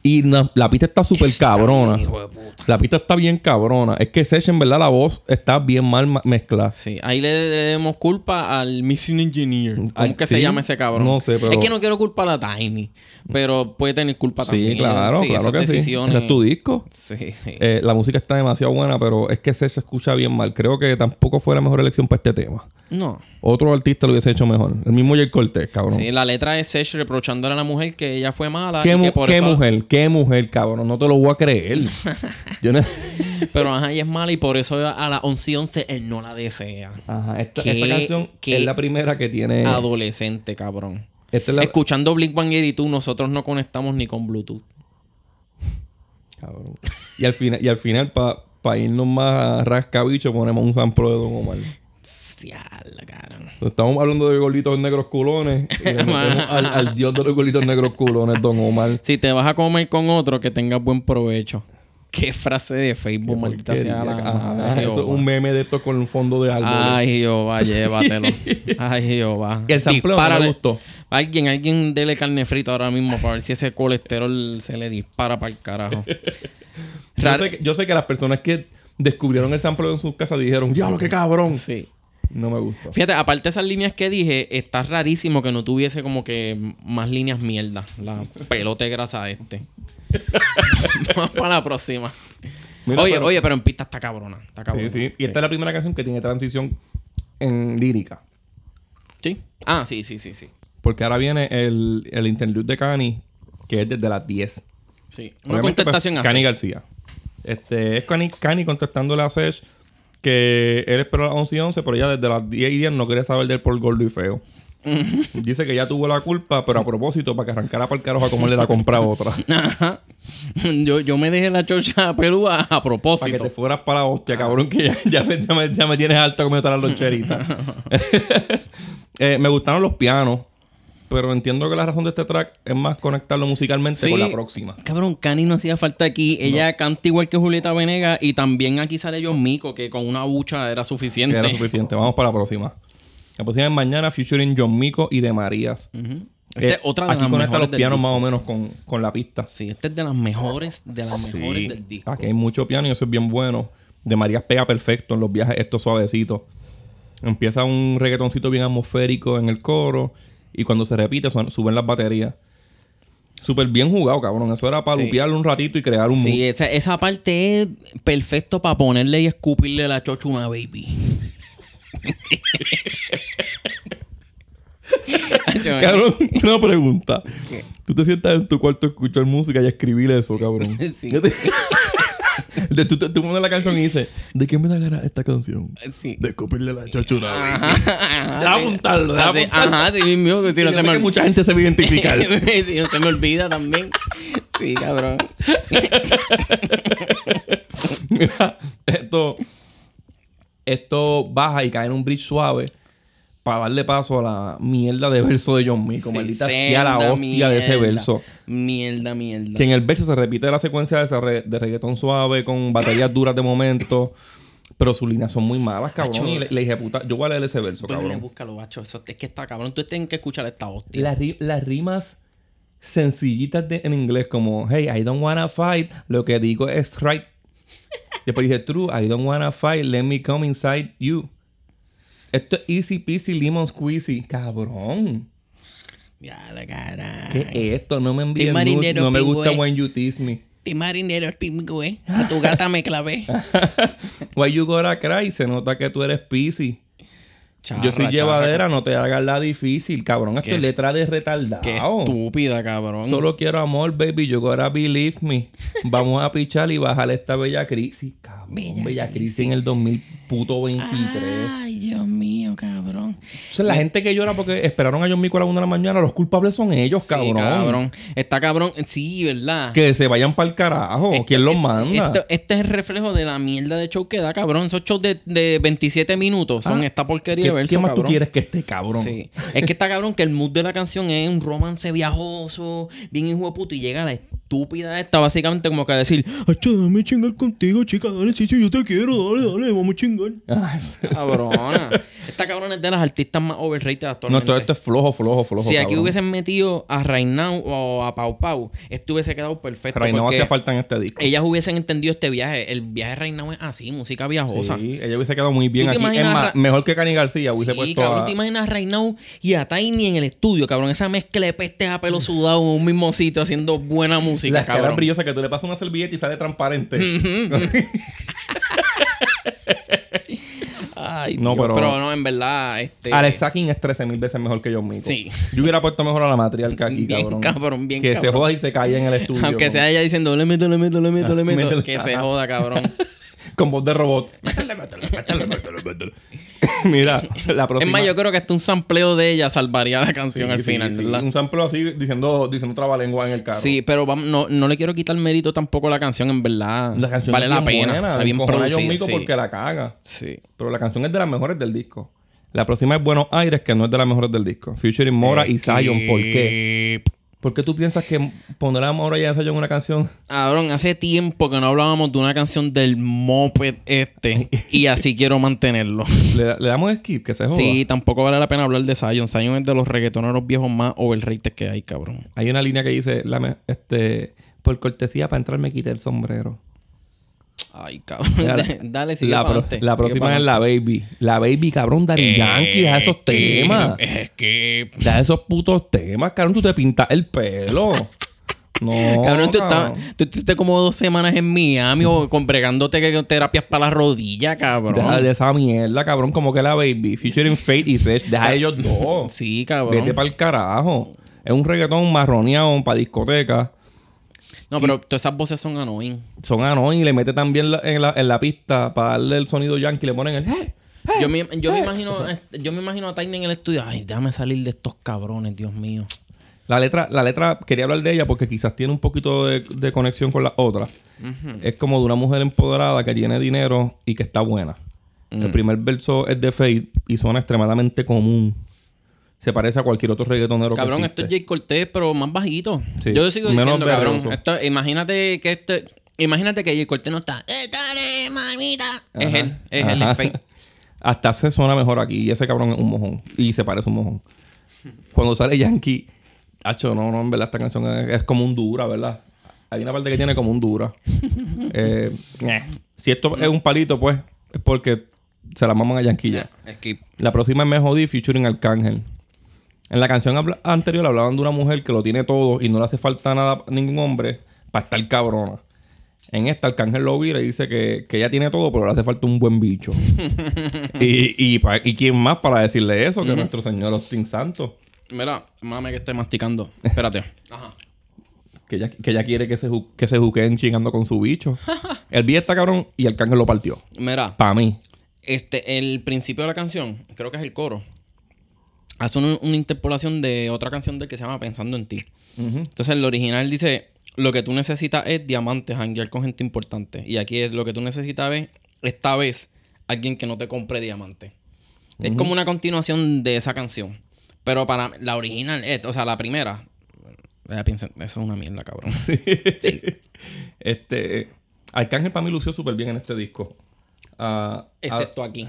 Y na- la pista está súper cabrona. bien, hijo de puta. La pista está bien cabrona. Es que Sesh, en verdad, la voz está bien mal ma- mezclada. Sí, ahí le debemos culpa al Missing Engineer. ¿Cómo que sí, se llama ese cabrón? no sé, pero- Es que no quiero culpar a Tiny, pero puede tener culpa también. Sí, claro, Sí, claro esas que sí. decisiones- Ese es tu disco. Sí, sí. Eh, la música está demasiado buena, pero es que Sesh se escucha bien mal. Creo que tampoco fue la mejor elección para este tema. no. Otro artista lo hubiese hecho mejor. El mismo Jay Cortés, cabrón. Sí, la letra es Sesh reprochándole a la mujer que ella fue mala. ¿Qué, y mu- que por qué eso- mujer? ¿Qué mujer, cabrón? No te lo voy a creer. Yo no- Pero ajá, ella es mala y por eso a las 11 y 11 él no la desea. Ajá, esta, ¿Qué- esta canción qué es la primera que tiene. Adolescente, cabrón. Esta es la. Escuchando Blink 182, nosotros no conectamos ni con Bluetooth. Cabrón. Y al final, y al final para irnos más rascabicho, ponemos un sample de Don Omar. Estamos hablando de gorditos negros culones. Y al, al dios de los gorditos negros culones, Don Omar. Si te vas a comer con otro, que tengas buen provecho. Qué frase de Facebook, Qué maldita sea la. Ajá, de eso es un meme de esto con un fondo de árbol. Ay, Jehová, llévatelo. Ay, Jehová. El sampleo no me gustó. Alguien, alguien dele carne frita ahora mismo para ver si ese colesterol se le dispara para el carajo. Yo sé, que, yo sé que las personas que descubrieron el sample en sus casas dijeron, diablo, qué cabrón. Sí. No me gustó. Fíjate, aparte de esas líneas que dije, está rarísimo que no tuviese como que más líneas mierda. La pelote grasa este. Vamos para la próxima. Mira, oye, pero- oye, pero en pista está cabrona. Está cabrona. Sí, sí. Y esta es la primera canción que tiene transición en lírica. ¿Sí? Ah, sí, sí, sí, sí. Porque ahora viene el, el interlude de Cani, que es desde las 10. Sí. Una Obviamente, pues, contestación así. Cani García. Este, es Cani, Cani contestándole a Sech que él esperó a las 11 y 11, pero ya desde las 10 y 10 no quería saber de él por gordo y feo. Dice que ya tuvo la culpa, pero a propósito, para que arrancara para el carajo a comerle la compra a otra. Ajá. Yo, yo me dejé la chocha pelúa a Para que propósito. te fueras para la hostia, cabrón, que ya, ya me, ya me- ya me tienes alto comiendo todas las loncheritas. Eh, me gustaron los pianos, pero entiendo que la razón de este track es más conectarlo musicalmente Sí. con la próxima. Cabrón, Cani no hacía falta aquí. Ella canta igual que Julieta Venegas y también aquí sale John Mico, que con una bucha era suficiente. Era suficiente. Vamos para la próxima. La próxima es mañana, featuring John Mico y de Marías. Ujú. Eh, Esta es otra de aquí las conecta los pianos más o menos con, con la pista. Sí, esta es de las mejores, de las mejores del disco. Aquí hay mucho piano y eso es bien bueno. De Marías pega perfecto en los viajes estos suavecitos. Empieza un reggaetoncito bien atmosférico en el coro y cuando se repite suben las baterías. Súper bien jugado, cabrón. Eso era para Sí. lupearlo un ratito y crear un mood. Sí, esa, esa parte es perfecto para ponerle y escupirle la chocha una baby. Cabrón, una pregunta. Tú te sientas en tu cuarto a escuchar música y a escribir eso, cabrón. Sí. De- tú, tú pones la canción y dices, ¿de qué me da ganas esta canción? Sí. De escupirle la chochura. Sí. apuntarlo, deja Así, apuntarlo. Ajá, sí mismo. Si no se me mucha gente se va a identificar. Sí, no se me olvida también. Sí, cabrón. Mira, esto, esto baja y cae en un bridge suave para darle paso a la mierda de verso de John Mico. Maldita sea la hostia de ese verso. Mierda, mierda. Que en el verso se repite la secuencia de, re- de reggaetón suave con baterías duras de momento. Pero sus líneas son muy malas, cabrón. Acho. Y le, le dije, puta, yo voy a leer ese verso, cabrón. búscalo, bacho. Eso es que está cabrón. Tú tienes que escuchar esta hostia. Las, ri- las rimas sencillitas de- en inglés, como, hey, I don't wanna fight, lo que digo es right. Después dije, true, I don't wanna fight, let me come inside you. Esto es easy peasy lemon squeezy. Cabrón. Ya, la cara. ¿Qué es esto? No me envíes No me gusta pingüe. when you tease me. Ti marinero pingüe. A tu gata me clavé. Why you gotta cry? Se nota que tú eres peasy. Charra, Yo soy charra, llevadera, no te hagas la difícil, cabrón. Esto es letra de retardado. Qué estúpida, cabrón. Solo quiero amor, baby. You gotta believe me. Vamos a pichar y bajar esta bella crisis. Cabrón, Bella bella, crisis. crisis. en el 2023. Ay, Dios mío, cabrón. Entonces, la gente que llora porque esperaron a John Mico a la una de la mañana, los culpables son ellos, cabrón. Sí, cabrón. Está cabrón. Sí, ¿verdad? Que se vayan para el carajo. Esto- ¿Quién los manda? este es el reflejo de la mierda de show que da, cabrón. Esos shows de, de 27 minutos son Ah, esta porquería ¿Qué, verso, qué más cabrón. tú quieres que esté, cabrón? Sí. Es que está cabrón que el mood de la canción es un romance viajoso, bien hijo de puta, y llega la estúpida esta, básicamente como que a decir, Acho, dame chingar contigo, chica, dale, sí, sí, yo te quiero, dale, dale, vamos a chingar. Ah, Cabrona. Esta cabrona es de las artistas más overrated no, actualmente. todo esto es flojo, flojo, flojo. si aquí cabrón. hubiesen metido a Reinau o a Pau Pau, esto hubiese quedado perfecto. No porque hacía falta en este disco. ellas hubiesen entendido este viaje. El viaje de Reinau es así, música viajosa. Sí, ella hubiese quedado muy bien ¿Tú te aquí. Es imaginas más, Ra- mejor que Cani García. Hubiese Sí, puesto cabrón, a- te imaginas a Reinau y a Tiny en el estudio, cabrón. Esa mezcla de pestes a pelo sudado en un mismo sitio haciendo buena música, las cabrón. brillosas que tú le pasas una servilleta y sale transparente. Ay, No, Dios. pero- no, en verdad, este... Alex Sacking es 13 mil veces mejor que John Mico. Sí. Yo hubiera puesto mejor a la matriarca aquí, Bien cabrón. cabrón, bien que se joda y se calle en el estudio. Aunque sea ella diciendo, le meto, le meto, le meto, le meto, que se joda, cabrón. con voz de robot. Mira, la próxima. Es más, yo creo que hasta un sampleo de ella salvaría la Sí, canción al sí, final, sí. ¿verdad? Un sample así diciendo, diciendo trabalengua en el carro. Sí, pero vamos, no, no le quiero quitar mérito tampoco a la canción, en verdad. La canción vale es la pena. buena, está bien producida. Sí. porque la caga. Sí. Pero la canción es de las mejores del disco. La próxima es Buenos Aires, que no es de las mejores del disco. Featuring Mora y Zion. ¿Por qué? ¿Por qué tú piensas que poner a Mora y a Zion en una canción? Cabrón, hace tiempo que no hablábamos de una canción del moped este. y así quiero mantenerlo. Le, le damos skip, que se joda. Sí, tampoco vale la pena hablar de Zion. Zion es de los reggaetoneros viejos más overrated que hay, cabrón. Hay una línea que dice, la este, por cortesía para entrar me quité el sombrero. Ay, cabrón. La- Dale, sigue la, pro- la próxima es la Baby. La Baby, cabrón, Daddy Yankee, deja esos temas. Es que. Deja esos putos temas, cabrón. Tú te pintas el pelo. No, Cabrón, tú, cabrón. estás- tú estuviste como dos semanas en Miami o que- terapias para la rodilla, cabrón. Deja de esa mierda, cabrón. Como que la Baby. Featuring Fate y Sech. Deja a ellos dos. Sí, cabrón. Vete para el carajo. Es un reggaetón marroneado para discoteca. No, pero todas esas voces son annoying. Son annoying y le mete también la- en, la, en la pista para darle el sonido yankee. Le ponen el... "Hey". Yo me, yo me imagino, yo me imagino a Tiny en el estudio. Ay, déjame salir de estos cabrones, Dios mío. La letra, la letra, quería hablar de ella porque quizás tiene un poquito de, de conexión con las otras. Es como de una mujer empoderada que tiene dinero y que está buena. Mm. El primer verso es de Fate y suena extremadamente común. Se parece a cualquier otro reggaetonero Cabrón, que esto es. Jay Cortés, pero más bajito. Sí, Yo sigo menos diciendo, cabrón. Esto, imagínate que esto, imagínate que Jay Cortés no está. "Eh, dale, mamita. Es él, es él, Ajá. es fake. Hasta se suena mejor aquí. Y ese cabrón es un mojón. Y se parece a un mojón. Cuando sale Yankee, hacho, no, no, en verdad esta canción es, es como un dura, ¿verdad? Hay una parte que tiene como un dura. Eh, ñe. si esto es un palito, pues, es porque se la maman a Yankee ya. Skip. La próxima es Me Jodí featuring Arcángel. En la canción habla- anterior hablaban de una mujer que lo tiene todo y no le hace falta nada a ningún hombre para estar cabrona. En esta, Arcángel lo vira y dice que, que ella tiene todo, pero le hace falta un buen bicho. y, y, pa- ¿y quién más para decirle eso que nuestro señor Austin Santos? Mira, mame que estoy masticando. Espérate. Ajá. Que ella, que ella quiere que se, que se juqueen chingando con su bicho. El vi está cabrón y Arcángel lo partió. Mira, Para mí. este, el principio de la canción, creo que es el coro. Hace una, una interpolación de otra canción de que se llama Pensando en ti. Entonces, el original dice: Lo que tú necesitas es diamantes, janguear con gente importante. Y aquí es lo que tú necesitas es, esta vez, alguien que no te compre diamantes. Es como una continuación de esa canción. Pero para la original, eh, o sea, la primera. Piensen, eso es una mierda, cabrón. Este, Arcángel para mí lució súper bien en este disco. Ah, Excepto aquí.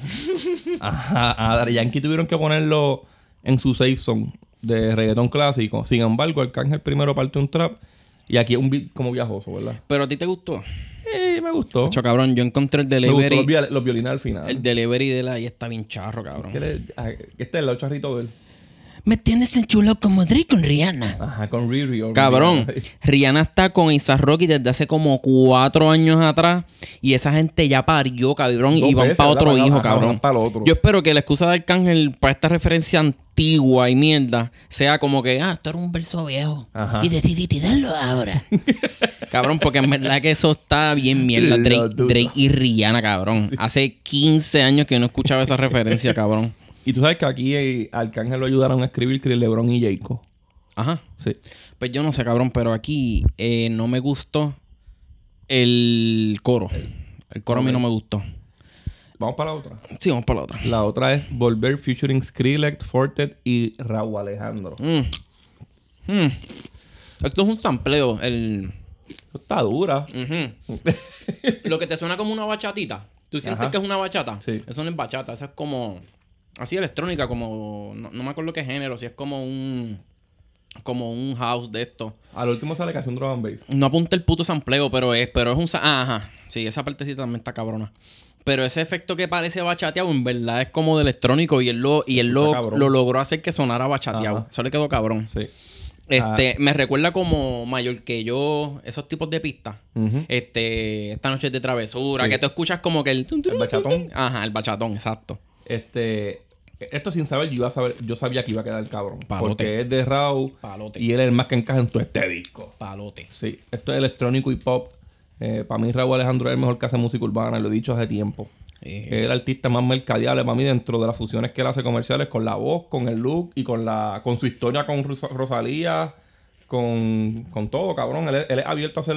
a, a Daddy Yankee tuvieron que ponerlo en su safe zone de reggaetón clásico. Sin embargo, Arcángel primero parte un trap y aquí es un beat como viajoso, ¿verdad? Pero a ti te gustó. Eh, me gustó. Chacho, cabrón, yo encontré el Me gustó delivery. los, viol- los violines al final. El delivery de la y está bien charro, cabrón. ¿Qué le- ah, Este es el charrito de él. Me tienes enchulado como Drake con Rihanna. Ajá, con Riri. o Cabrón, Rihanna. Rihanna está con Isa Rocky desde hace como cuatro años atrás y esa gente ya parió, cabrón, Dos y van para otro hijo, Ajá, cabrón. otro. Yo espero que la excusa de Arcángel para esta referencia antigua y mierda sea como que, ah, esto era un verso viejo Ajá. y decidí tirarlo ahora. cabrón, porque en verdad que eso está bien mierda. Drake. Drake y Rihanna, cabrón. Hace 15 años que no escuchaba esa referencia, cabrón. Y tú sabes que aquí eh, Arcángel lo ayudaron a escribir Chris LeBron y Jayco. Ajá. Sí. Pues yo no sé, cabrón, pero aquí eh, no me gustó el coro. El coro a mí no me gustó. Vamos para la otra. Sí, vamos para la otra. La otra es Volver featuring Skrillex, Fortet y Raúl Alejandro. Mm. Mm. Esto es un sampleo. El... Está dura. Lo que te suena como una bachatita. ¿Tú sientes Ajá. que es una bachata? Sí. Eso no es bachata, eso es como... Así electrónica, como... No, no me acuerdo qué género, si es como un... Como un house de esto. Al último sale casi un drum and bass. No apunta el puto sampleo, pero es, pero es un. ah, ajá. Sí, esa partecita también está cabrona. Pero ese efecto que parece bachateado, en verdad es como de electrónico. Y él lo, y él lo, lo logró hacer que sonara bachateado. Ajá. Eso le quedó cabrón. Sí. Este, me recuerda como mayor que yo, esos tipos de pistas. Este, esta noche de travesura, Sí. que tú escuchas como que el. El bachatón. Ajá, el bachatón, exacto. Este. Esto sin saber, yo, iba a saber, yo sabía que iba a quedar cabrón. Palote. Porque es de Raúl. Palote. Y él es el más que encaja en todo este disco. Palote. Sí. Esto es electrónico y pop. Eh, para mí, Raúl Alejandro es el mejor que hace música urbana. Lo he dicho hace tiempo. Eh, Es el artista más mercadiable para mí dentro de las fusiones que él hace comerciales con la voz, con el look y con la con su historia con Ros- Rosalía, con, con todo, cabrón. Él, es- él es abierto a hacer.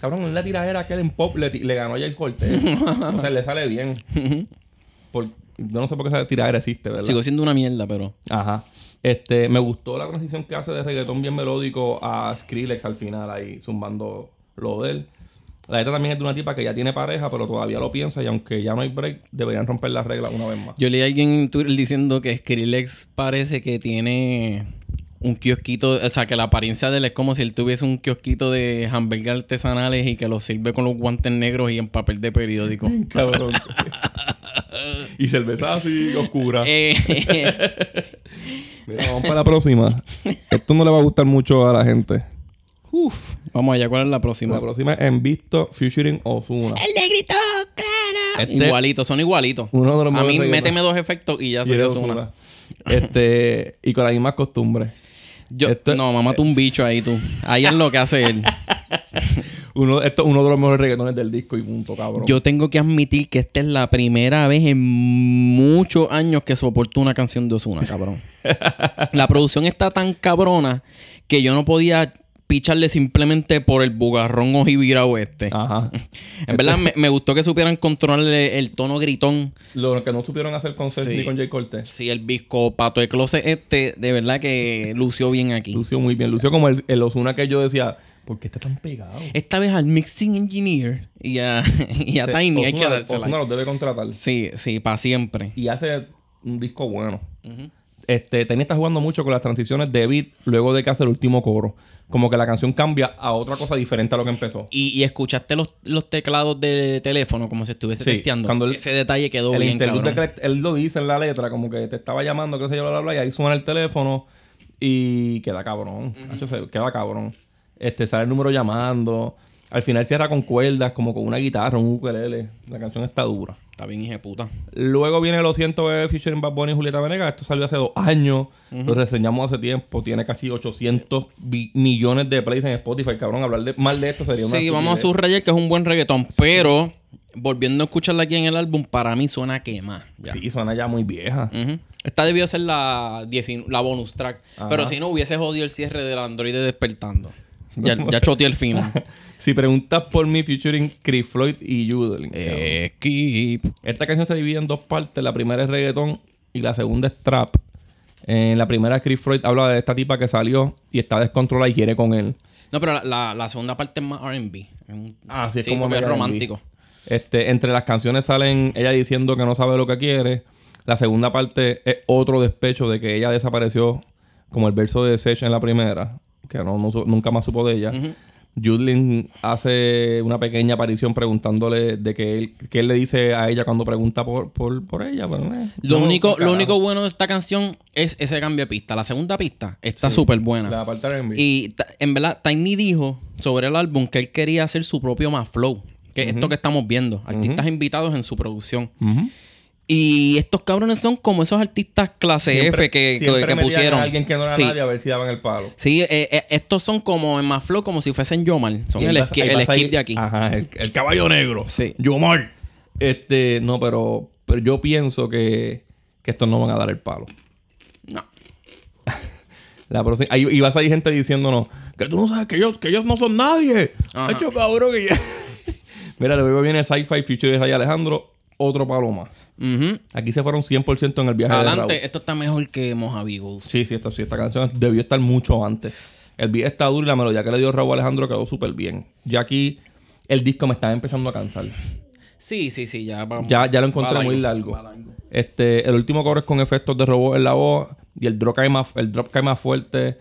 Cabrón, en la tiradera que él en pop le ganó ya el corte. o sea, le sale bien. Por- yo no sé por qué esa tiradera existe, ¿verdad? Sigo siendo una mierda, pero. Ajá. Este, me gustó la transición que hace de reggaetón bien melódico a Skrillex al final ahí, zumbando lo de él. La letra también es de una tipa que ya tiene pareja, pero todavía lo piensa y aunque ya no hay break, deberían romper las reglas una vez más. Yo leí a alguien en Twitter diciendo que Skrillex parece que tiene un kiosquito, o sea, que la apariencia de él es como si él tuviese un kiosquito de hamburguesas artesanales y que lo sirve con los guantes negros y en papel de periódico. Cabrón. y cerveza así oscura. Eh, Mira, vamos para la próxima. Esto no le va a gustar mucho a la gente. uf, vamos allá, ¿cuál es la próxima? La próxima es en visto featuring Ozuna. El negrito, claro. Este- Igualito, son igualitos. Uno de los A mí, méteme dos efectos y ya soy Ozuna. Ozuna. Este, y con la misma costumbre. Yo, Esto- no, mamá, tú un bicho ahí tú. Ahí es lo que hace él. Uno, esto es uno de los mejores reggaetones del disco y punto, cabrón. Yo tengo que admitir que esta es la primera vez en muchos años que soporto una canción de Ozuna, cabrón. la producción está tan cabrona que yo no podía picharle simplemente por el bugarrón ojivirao este. Ajá. En verdad, me, me gustó que supieran controlarle el tono gritón. Lo que no supieron hacer con Seth Sí. ni con Jay Cortez. Sí, el disco pato de closet este, de verdad que lució bien aquí. Lució muy bien. Lució como el, el Ozuna que yo decía, ¿por qué está tan pegado? Esta vez al mixing engineer y a, y a Tiny hay que dársela. Ozuna los debe contratar. Sí, sí, para siempre. Y hace un disco bueno. Este, Tiny está jugando mucho con las transiciones de beat luego de que hace el último coro. Como que la canción cambia a otra cosa diferente a lo que empezó. Y, y escuchaste los, los teclados de teléfono como si estuviese Sí, testeando. cuando Ese detalle quedó el bien, cabrón. que él lo dice en la letra, como que te estaba llamando, qué sé yo, bla, bla, bla, y ahí suena el teléfono y queda cabrón. Queda cabrón. Este, sale el número llamando. Al final cierra con cuerdas, como con una guitarra, un ukulele. La canción está dura. Está bien, hija puta. Luego viene Lo siento, bebé, featuring Bad Bunny y Julieta Venegas. Esto salió hace dos años. Lo reseñamos hace tiempo. Tiene casi 800 bi- millones de plays en Spotify. Cabrón, hablar de, mal de esto sería una Sí, vamos a subrayar que es un buen reggaetón, pero volviendo a escucharla aquí en el álbum, para mí suena quema. Ya. Sí, suena ya muy vieja. Ujú. Esta debió ser la, 19 la bonus track. Ajá. Pero si no, hubiese jodido el cierre del Android despertando. Ya, ya choteé el final. Si preguntas por mí, featuring Chris Floyd y Judelin. Keep. Esta canción se divide en dos partes. La primera es reggaetón y la segunda es trap. En la primera, Chris Floyd habla de esta tipa que salió y está descontrolada y quiere con él. No, pero la, la- la segunda parte es más RB. Ah, sí, es sí, como es romántico. Este, entre las canciones salen ella diciendo que no sabe lo que quiere. La segunda parte es otro despecho de que ella desapareció, como el verso de Sech en la primera, que no, no nunca más supo de ella. Judlin hace una pequeña aparición preguntándole de que él, que él le dice a ella cuando pregunta por, por, por ella. pero, eh, Lo, no, único, lo único bueno de esta canción es ese cambio de pista. La segunda pista está súper buena. La parte de R&B. Y en verdad, Tiny dijo sobre el álbum que él quería hacer su propio más flow. Que es esto que estamos viendo. Artistas invitados en su producción. Ujú. Y estos cabrones son como esos artistas clase Siempre- F que, pusieron. A alguien que no era sí. nadie a ver si daban el palo. Sí, eh, eh, estos son como en más flow, como si fuesen Yomar. Son el, vas- el vas skip ir- de aquí. Ajá, el, el caballo negro. Sí. Yomar. Este, no, pero, pero yo pienso que, que estos no van a dar el palo. No. La próxima, ahí, y va a salir gente diciéndonos que tú no sabes que ellos, que ellos no son nadie. Hecho cabrón que ya- Mira, luego viene Sci-Fi Feature de Ray Alejandro, otro palo más. Aquí se fueron 100% en el viaje de Adelante, Raúl. esto está mejor que Mojave. Sí, sí, esto, sí, esta canción debió estar mucho antes. El beat está duro y la melodía que le dio Raúl Alejandro quedó súper bien. Ya aquí el disco me estaba empezando a cansar. Sí, sí, sí, ya vamos. Ya, ya lo encontré Va muy largo. Este, el último coro es con efectos de robot en la voz y el drop cae más, el drop cae más fuerte.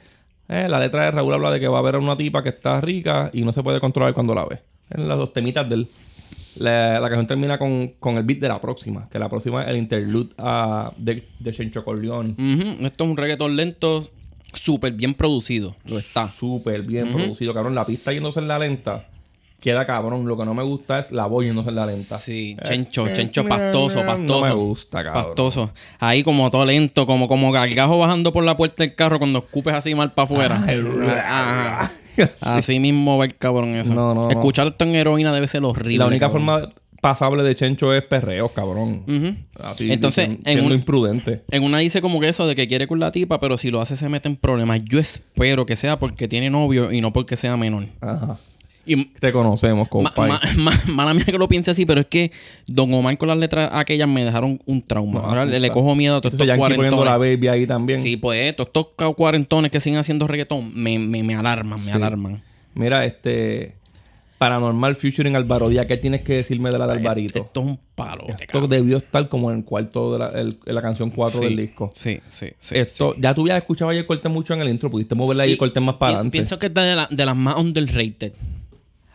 Eh, la letra de Raúl habla de que va a ver a una tipa que está rica y no se puede controlar cuando la ve. En las dos temitas del. La, la canción termina con, con el beat de la próxima, que la próxima es el interlude ah, de, de Chencho Corleone. Esto es un reggaetón lento, súper bien producido. Lo está. Súper bien producido, cabrón. La pista yéndose en la lenta queda cabrón. Lo que no me gusta es la voz yéndose en la lenta. Sí, Eh, chencho, eh, chencho pastoso, pastoso. No me gusta, cabrón. Pastoso. Ahí como todo lento, como, como gargajo bajando por la puerta del carro cuando escupes así mal para afuera. Así mismo va el cabrón eso. No, no, no. Escuchar esto en heroína debe ser horrible. La única cabrón. forma pasable de Chencho es perreos, cabrón. Ujú. Así, Entonces, dicen, en un- imprudente. En una dice como que eso de que quiere con la tipa, pero si lo hace se mete en problemas. Yo espero que sea porque tiene novio y no porque sea menor. Ajá. Y Te conocemos, ma- compadre. ma- ma- mala mía que lo piense así, pero es que Don Omar con las letras aquellas me dejaron un trauma. No, Ahora le, cojo miedo a todos estos poniendo la cuarentones. baby ahí también. Sí, pues estos ca- cuarentones que siguen haciendo reggaetón me, me, me alarman, me Sí. alarman. Mira, este. Paranormal Featuring Alvaro Díaz. ¿Qué tienes que decirme de la de Alvarito? Esto es un palo. Esto debió estar como en el cuarto de la, el- en la canción 4 del disco. Sí, sí, sí. Esto, ya tú habías escuchado ayer Cortés mucho en el intro, pudiste moverla ahí y Cortés más para adelante. Pienso que es de, la- de las más underrated.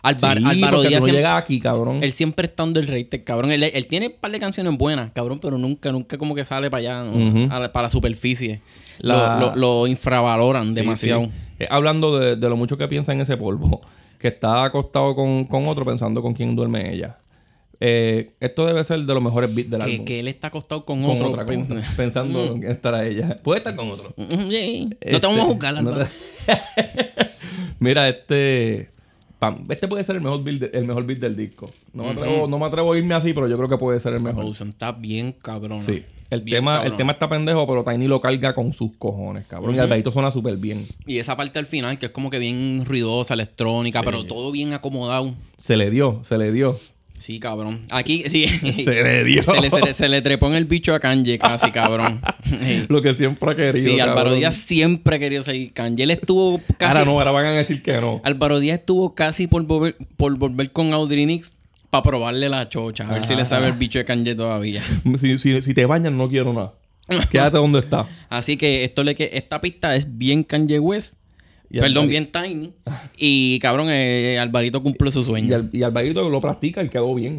Alvar, Sí, Álvaro Díaz no siempre, llega aquí, cabrón. él siempre está underrated, cabrón. Él, él tiene un par de canciones buenas, cabrón, pero nunca, nunca como que sale para allá, ¿no? A la- para la superficie. La- Lo, lo- lo infravaloran Sí, demasiado. sí. Eh, hablando de, de lo mucho que piensa en ese polvo, que está acostado con, con otro pensando con quién duerme ella. Eh, esto debe ser de los mejores beats del Que, álbum. que él está acostado con, con otro. otra, con pensando en quién estará ella. Puede estar con otro. Mm, yeah. No Este, te vamos a juzgar, no te- Mira, este. Pam, este puede ser el mejor beat, de- el mejor beat del disco. No me, atrevo, no me atrevo a irme así, pero yo creo que puede ser el La mejor. producción está bien cabrón. Sí. El Bien tema, el tema está pendejo, pero Tiny lo carga con sus cojones, cabrón. Y Alvarito suena súper bien. Y esa parte al final, que es como que bien ruidosa, electrónica, pero todo bien acomodado. Se le dio, se le dio. Sí, cabrón. Aquí, sí. Se le dio. Se le, se le- se le trepó en el bicho a Kanye casi, cabrón. Lo que siempre ha querido. Sí, Álvaro cabrón. Díaz siempre quería ser Kanye. Él estuvo casi... Ahora no, ahora van a decir que no. Álvaro Díaz estuvo casi por volver, por volver con Audrinix para probarle la chocha. A ver si le sabe el bicho de Kanye todavía. Si, si, si te bañan, no quiero nada. Quédate donde está. Así que esto le que esta pista es bien Kanye West. Y Perdón, bien Tiny. Y cabrón, eh, Alvarito cumple su Y, sueño. al, y Alvarito lo practica y quedó bien.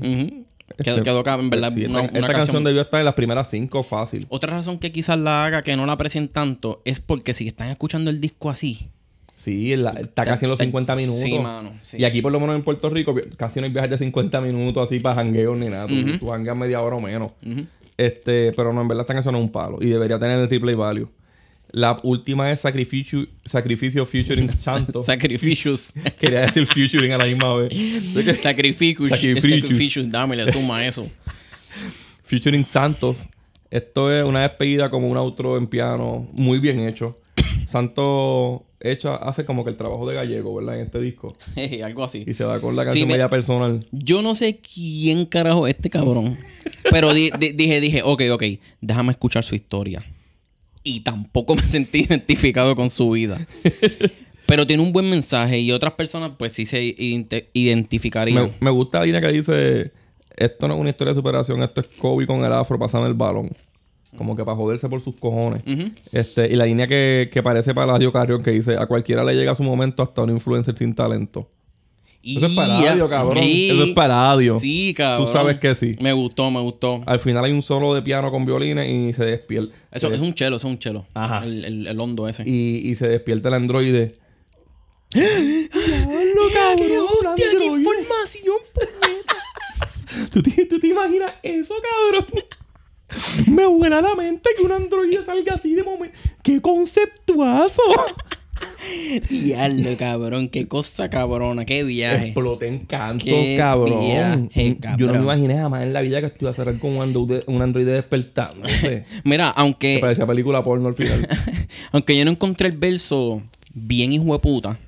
Quedó, Este, quedó en verdad Sí, una, esta, una esta canción canción. debió estar en las primeras cinco fácil. Otra razón que quizás la haga que no la aprecien tanto es porque si están escuchando el disco así, Sí, la- está casi en los ta- 50 minutos. sí, mano, sí. Y aquí, por lo menos en Puerto Rico, casi no hay viajes de 50 minutos así para jangueos ni nada. Tú, tú jangueas media hora o menos. este, pero no, en verdad esta canción es un palo. Y debería tener el replay value. La última es Sacrificio, Sacrificio Featuring Santo. Sacrificios. Quería decir featuring a la misma vez. Sacrificios. Sacrificios. Dame, le suma eso. Featuring Santos. Esto es una despedida como un outro en piano muy bien hecho. Santos hecha, hace como que el trabajo de gallego, ¿verdad? En este disco. Algo así. Y se va con la canción me- media personal. Yo no sé quién carajo es este cabrón. Pero di- di- dije, dije, ok, ok, déjame escuchar su historia. Y tampoco me sentí identificado con su vida. Pero tiene un buen mensaje y otras personas pues sí se ident- identificarían. Me, me gusta la línea que dice: Esto no es una historia de superación, esto es Kobe con el afro pasando el balón. Como que para joderse por sus cojones. este, y la línea que, que parece para Radio Carrión que dice: A cualquiera le llega su momento hasta un influencer sin talento. Eso es para Ya. radio, cabrón. Eso es para radio. Sí, cabrón. Tú sabes que sí. Me gustó, me gustó. Al final hay un solo de piano con violines y se despierta. Eso es un chelo, eso es un chelo. Ajá. El, el- el hondo ese. Y, y se despierta el androide. ¡Qué hostia, qué información! ¿Tú te, tú te imaginas eso, cabrón? Me vuela la mente que un androide salga así de momento. ¡Qué conceptuazo! Diablo, cabrón. Qué cosa cabrona. Qué viaje. Exploté en canto, cabrón. viaje, Yo no me imaginé jamás en la vida que iba a cerrar con un androide, un androide despertando. No sé. Mira, aunque, Parecía película porno al final. aunque yo no encontré el verso bien hijo de puta,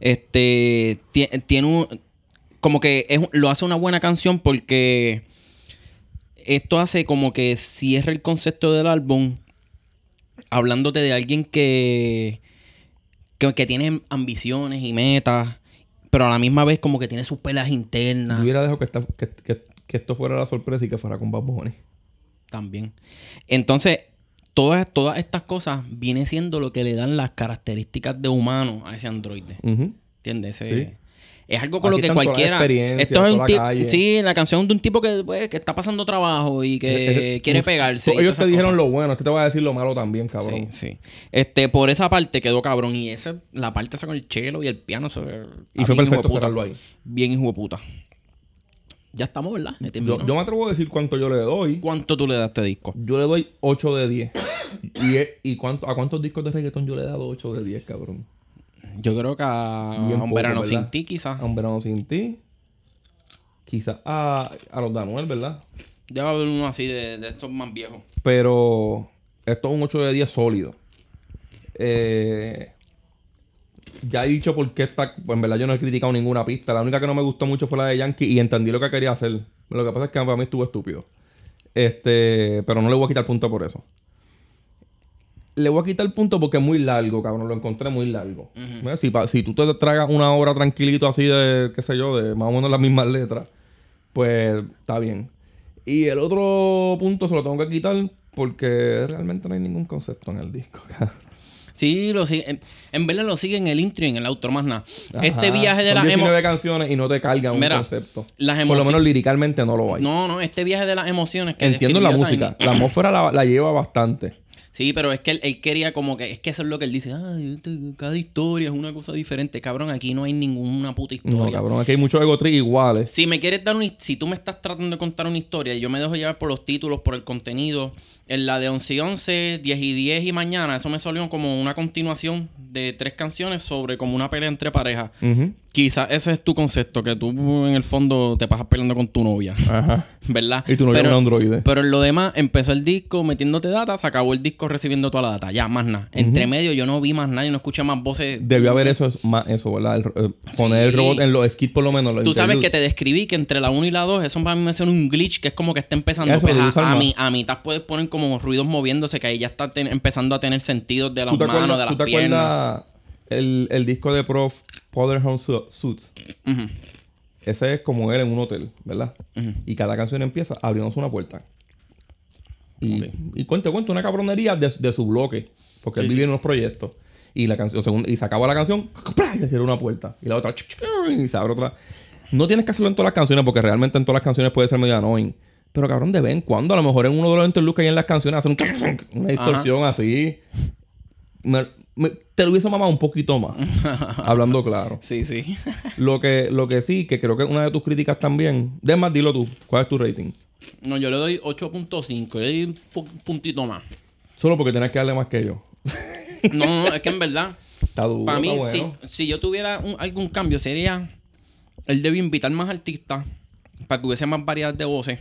este tie- tiene un como que es, lo hace una buena canción porque esto hace como que cierra el concepto del álbum hablándote de alguien que, que, que tiene ambiciones y metas, pero a la misma vez como que tiene sus pelas internas Yo hubiera dejado que, esta- que, que- que esto fuera la sorpresa y que fuera con Bad Bunny. también. Entonces, todas, todas estas cosas viene siendo lo que le dan las características de humano a ese androide. Ujú. ¿Entiendes? Ese- Sí. Es algo con Aquí lo que cualquiera. Esto es un tipo. Sí, la canción de un tipo que, pues, que está pasando trabajo y que Eh, eh, quiere pegarse. ellos te dijeron cosas. lo bueno, este te va a decir lo malo también, cabrón. Sí, sí. Este, por esa parte quedó cabrón. Y esa, la parte esa con el chelo y el piano. eso, Y fue perfecto cerrarlo ahí. Bien hijo de puta. Ya estamos, ¿verdad? Yo, yo me atrevo a decir cuánto yo le doy. ¿Cuánto tú le das a este disco? Yo le doy 8 de 10. ¿Y, y cuánto, a cuántos discos de reggaetón yo le he dado 8 de 10, cabrón? Yo creo que a Un poco, Verano ¿verdad? Sin Ti, quizás. A un verano sin ti. Quizás a, a los de Anuel, ¿verdad? Ya va a haber uno así de, de estos más viejos. Pero esto es un 8 de 10 sólido. Eh, ya he dicho por qué está. Pues en verdad yo no he criticado ninguna pista. La única que no me gustó mucho fue la de Yankee y entendí lo que quería hacer. Lo que pasa es que para mí estuvo estúpido. Este, pero no le voy a quitar punto por eso. Le voy a quitar el punto porque es muy largo, cabrón. Lo encontré muy largo. Mira, si, pa- si tú te tragas una hora tranquilito así de, qué sé yo, de más o menos las mismas letras, pues está bien. Y el otro punto se lo tengo que quitar porque realmente no hay ningún concepto en el disco. cabrón. Sí, lo sigue. En, en verdad lo sigue en el intro y en el outro, más nada. Este viaje de Son las 19 emociones. canciones y no te cargan un concepto. las Por lo menos liricalmente no lo hay. No, no, este viaje de las emociones que Entiendo la música. La atmósfera la, la lleva bastante. Sí, pero es que él, él quería como que, es que eso es lo que él dice, Ay, este- cada historia es una cosa diferente. Cabrón, aquí no hay ninguna puta No, historia. cabrón. Aquí hay muchos ego trip iguales. Si me quieres dar un, si tú me estás tratando de contar una historia y yo me dejo llevar por los títulos, por el contenido, en la de 11 y 11, 10 y 10 y mañana, eso me salió como una continuación de tres canciones sobre como una pelea entre parejas. Quizás ese es tu concepto, que tú en el fondo te pasas peleando con tu novia, Ajá. ¿verdad? Y tu novia pero, es un androide. Pero en lo demás, empezó el disco metiéndote data, se acabó el disco recibiendo toda la data, ya, más nada. Entre medio yo no vi más nada y no escuché más voces. Debió haber eso, más eso, ¿verdad? El- eh, poner el robot en los skits por lo menos. los Tú sabes que te describí que entre la 1 y la 2, eso para mí me suena un glitch que es como que está empezando. Eso, Pues a, a, mi- a mitad puedes poner como ruidos moviéndose que ahí ya está empezando a tener sentidos de las ¿Tú te manos, acuerdas, de las ¿tú te piernas. acuerdas el, el disco de Prof, Powderhound Su- Suits? Ese es como él en un hotel, ¿verdad? Y cada canción empieza abriéndose una puerta. Y, Ok. y cuenta, cuenta una cabronería de, de su bloque. Porque él Sí, vivía sí. en unos proyectos. Y la canción, y se acaba la canción, y se cierra una puerta. Y la otra, y se abre otra. No tienes que hacerlo en todas las canciones, porque realmente en todas las canciones puede ser medio annoying. Pero cabrón, de vez en cuando, a lo mejor en uno de los interludes que hay en las canciones, hacen un una distorsión así. Me- me- te lo hubiese mamado un poquito más. hablando claro. Sí, sí. Lo que, lo que sí, que creo que es una de tus críticas también. Demás, dilo tú. ¿Cuál es tu rating? no, yo le doy 8.5, le doy un pu- puntito más. Solo porque tienes que darle más que yo. No, no, es que en verdad, Está duro. para mí, está si, si yo tuviera un- algún cambio, sería. Él debe invitar más artistas para que hubiese más variedad de voces.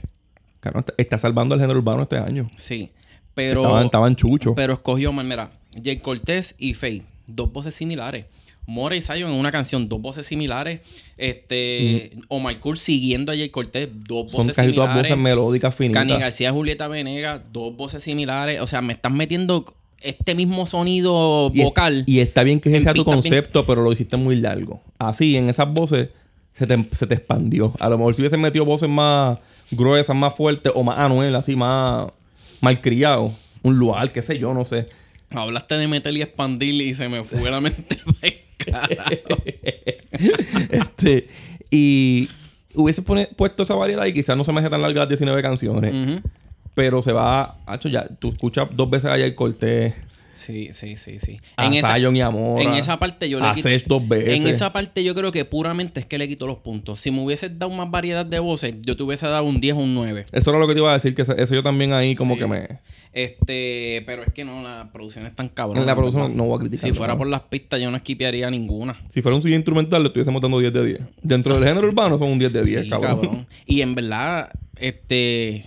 Claro, está- salvando el género urbano este año. Sí. Pero. estaban, estaban chuchos. Pero escogió, mira, Jay Cortés y Faye, dos voces similares. Mora y Zion en una canción, dos voces similares. Este, Omar Kurz siguiendo a Jay Cortés, dos Mm. Son voces casi todas similares. voces melódicas finitas. Cani García, Julieta Venegas, dos voces similares. O sea, me estás metiendo este mismo sonido Y es- vocal. Y, está bien que ese sea tu concepto, pero lo hiciste muy largo. Así, en esas voces, se te, se te expandió. A lo mejor si hubiesen metido voces más gruesas, más fuertes, o más Anuel, así, más malcriado. Un lugar, qué sé yo, no sé. Hablaste de meter y expandir y se me fue la mente. este, y hubiese pone- puesto esa variedad y quizás no se me hace tan larga las 19 canciones. Pero se va, hacho, ya, tú escuchas dos veces a Jay Cortés, Sí, sí, sí, sí. a Zion y. En esa parte yo le quito. Dos veces. En esa parte yo creo que puramente es que le quito los puntos. Si me hubieses dado más variedad de voces, yo te hubiese dado un 10 o un 9. Eso era lo que te iba a decir, que eso yo también ahí como Sí. que me... Este, pero es que no, la producción es tan cabrón. En la producción no voy a criticar. Si fuera por las pistas, yo no esquipearía ninguna. Si fuera un CD instrumental, le estuviésemos dando 10 de 10. Dentro del género urbano son un 10 de 10, Sí, cabrón. Y en verdad, este.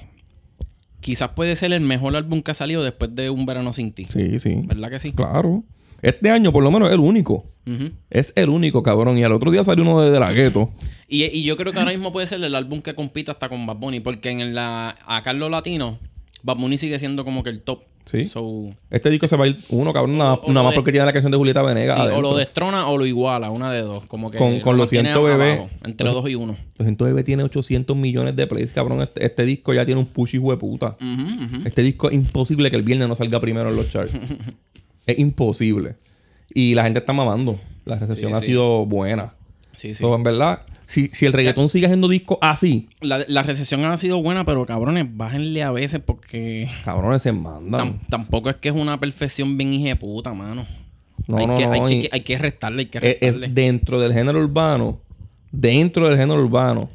Quizás puede ser el mejor álbum que ha salido después de Un Verano Sin Ti. Sí, sí. ¿Verdad que sí? Claro. Este año, por lo menos, es el único. Es el único, cabrón. Y al otro día salió uno de, de la gueto. Y, y yo creo que ahora mismo puede ser el álbum que compita hasta con Bad Bunny. Porque en la, acá en lo latino, Bad Bunny sigue siendo como que el top. Sí. So, Este disco se va a ir uno, cabrón, nada, O- o nada lo más de- porque tiene la canción de Julieta Venegas. sí, o lo destrona o lo iguala, una de dos. Como que Con- con Lo mantiene Siento, Bebé. abajo, entre dos y uno. Los 100 bebé tiene 800 millones de plays, cabrón. Este, este disco ya tiene un push hijo de puta. Ujú, ujú. Este disco es imposible que el viernes no salga primero en los charts. es imposible. Y la gente está mamando. La recepción Sí, ha sí. sido buena. Sí, sí. So, en verdad, si, si el reggaetón sigue haciendo discos así, La, la recesión ha sido buena, pero cabrones, bájenle a veces porque cabrones se mandan. tam- tampoco es que es una perfección bien hijeputa, mano. No, hay, no, que, no, hay, que, hay que restarle, hay que es, es restarle. dentro del género urbano. Dentro del género urbano.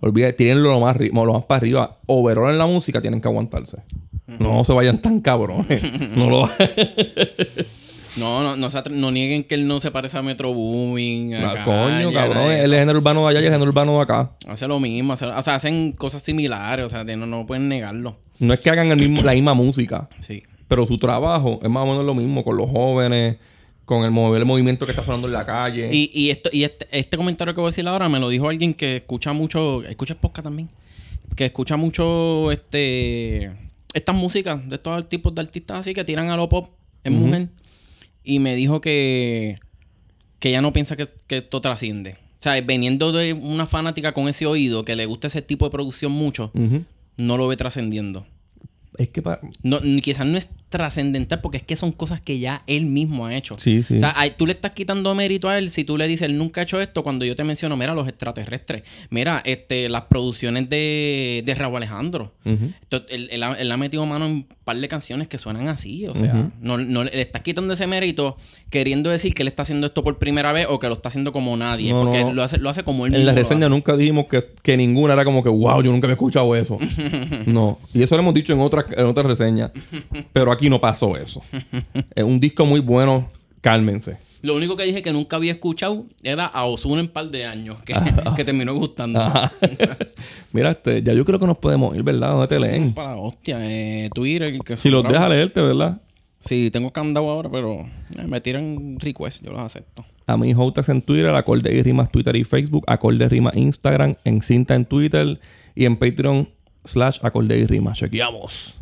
Olvida, tírenlo lo más, lo más para arriba. Overall en la música tienen que aguantarse. No se vayan tan cabrones. no lo No, no, no, se no nieguen que él no se parece a Metro Booming. a Ah, Coño, cabrón. El eso. género urbano de allá y el género urbano de acá. Hace lo mismo. hace- o sea, hacen cosas similares. O sea, no, no pueden negarlo. No es que hagan el mismo, la misma música. Sí. Pero su trabajo es más o menos lo mismo con los jóvenes, con el, mover el movimiento que está sonando en la calle. Y, y esto, y este, este comentario que voy a decir ahora me lo dijo alguien que escucha mucho, escucha podcast también, que escucha mucho este estas músicas de estos tipos de artistas así que tiran a lo pop es mujer, y me dijo que, que ella no piensa que, que esto trasciende. O sea, veniendo de una fanática con ese oído que le gusta ese tipo de producción mucho, no lo ve trascendiendo. Es que pa- No, quizás no es trascendental porque es que son cosas que ya él mismo ha hecho. Sí, sí. O sea, tú le estás quitando mérito a él si tú le dices, él nunca ha hecho esto cuando yo te menciono, mira, los extraterrestres. Mira, este, las producciones de, de Raúl Alejandro. Ujú. Esto- él, él ha, él ha metido mano en un par de canciones que suenan así. O sea, no, no le estás quitando ese mérito queriendo decir que él está haciendo esto por primera vez o que lo está haciendo como nadie. No, porque no. Lo, hace, lo hace como él En la mismo lo reseña nunca dijimos que, que ninguna era como que, wow, yo nunca había escuchado eso. no. Y eso lo hemos dicho en otras en otras reseñas. Pero aquí no pasó eso. es un disco muy bueno. Cálmense. Lo único que dije que nunca había escuchado era a Ozuna en par de años, que, que terminó gustando. Mira, este, ya yo creo que nos podemos ir, ¿verdad? ¿Dónde te leen? Para hostia, eh, Twitter. Que Si los deja leerte, ¿verdad? Sí, tengo candado ahora, pero eh, me tiran request, yo los acepto. A mi Hotex en Twitter, Acorde y Rimas Twitter y Facebook, Acorde y Rimas Instagram, en Cinta en Twitter y en Patreon slash Acorde y Rimas. Chequeamos.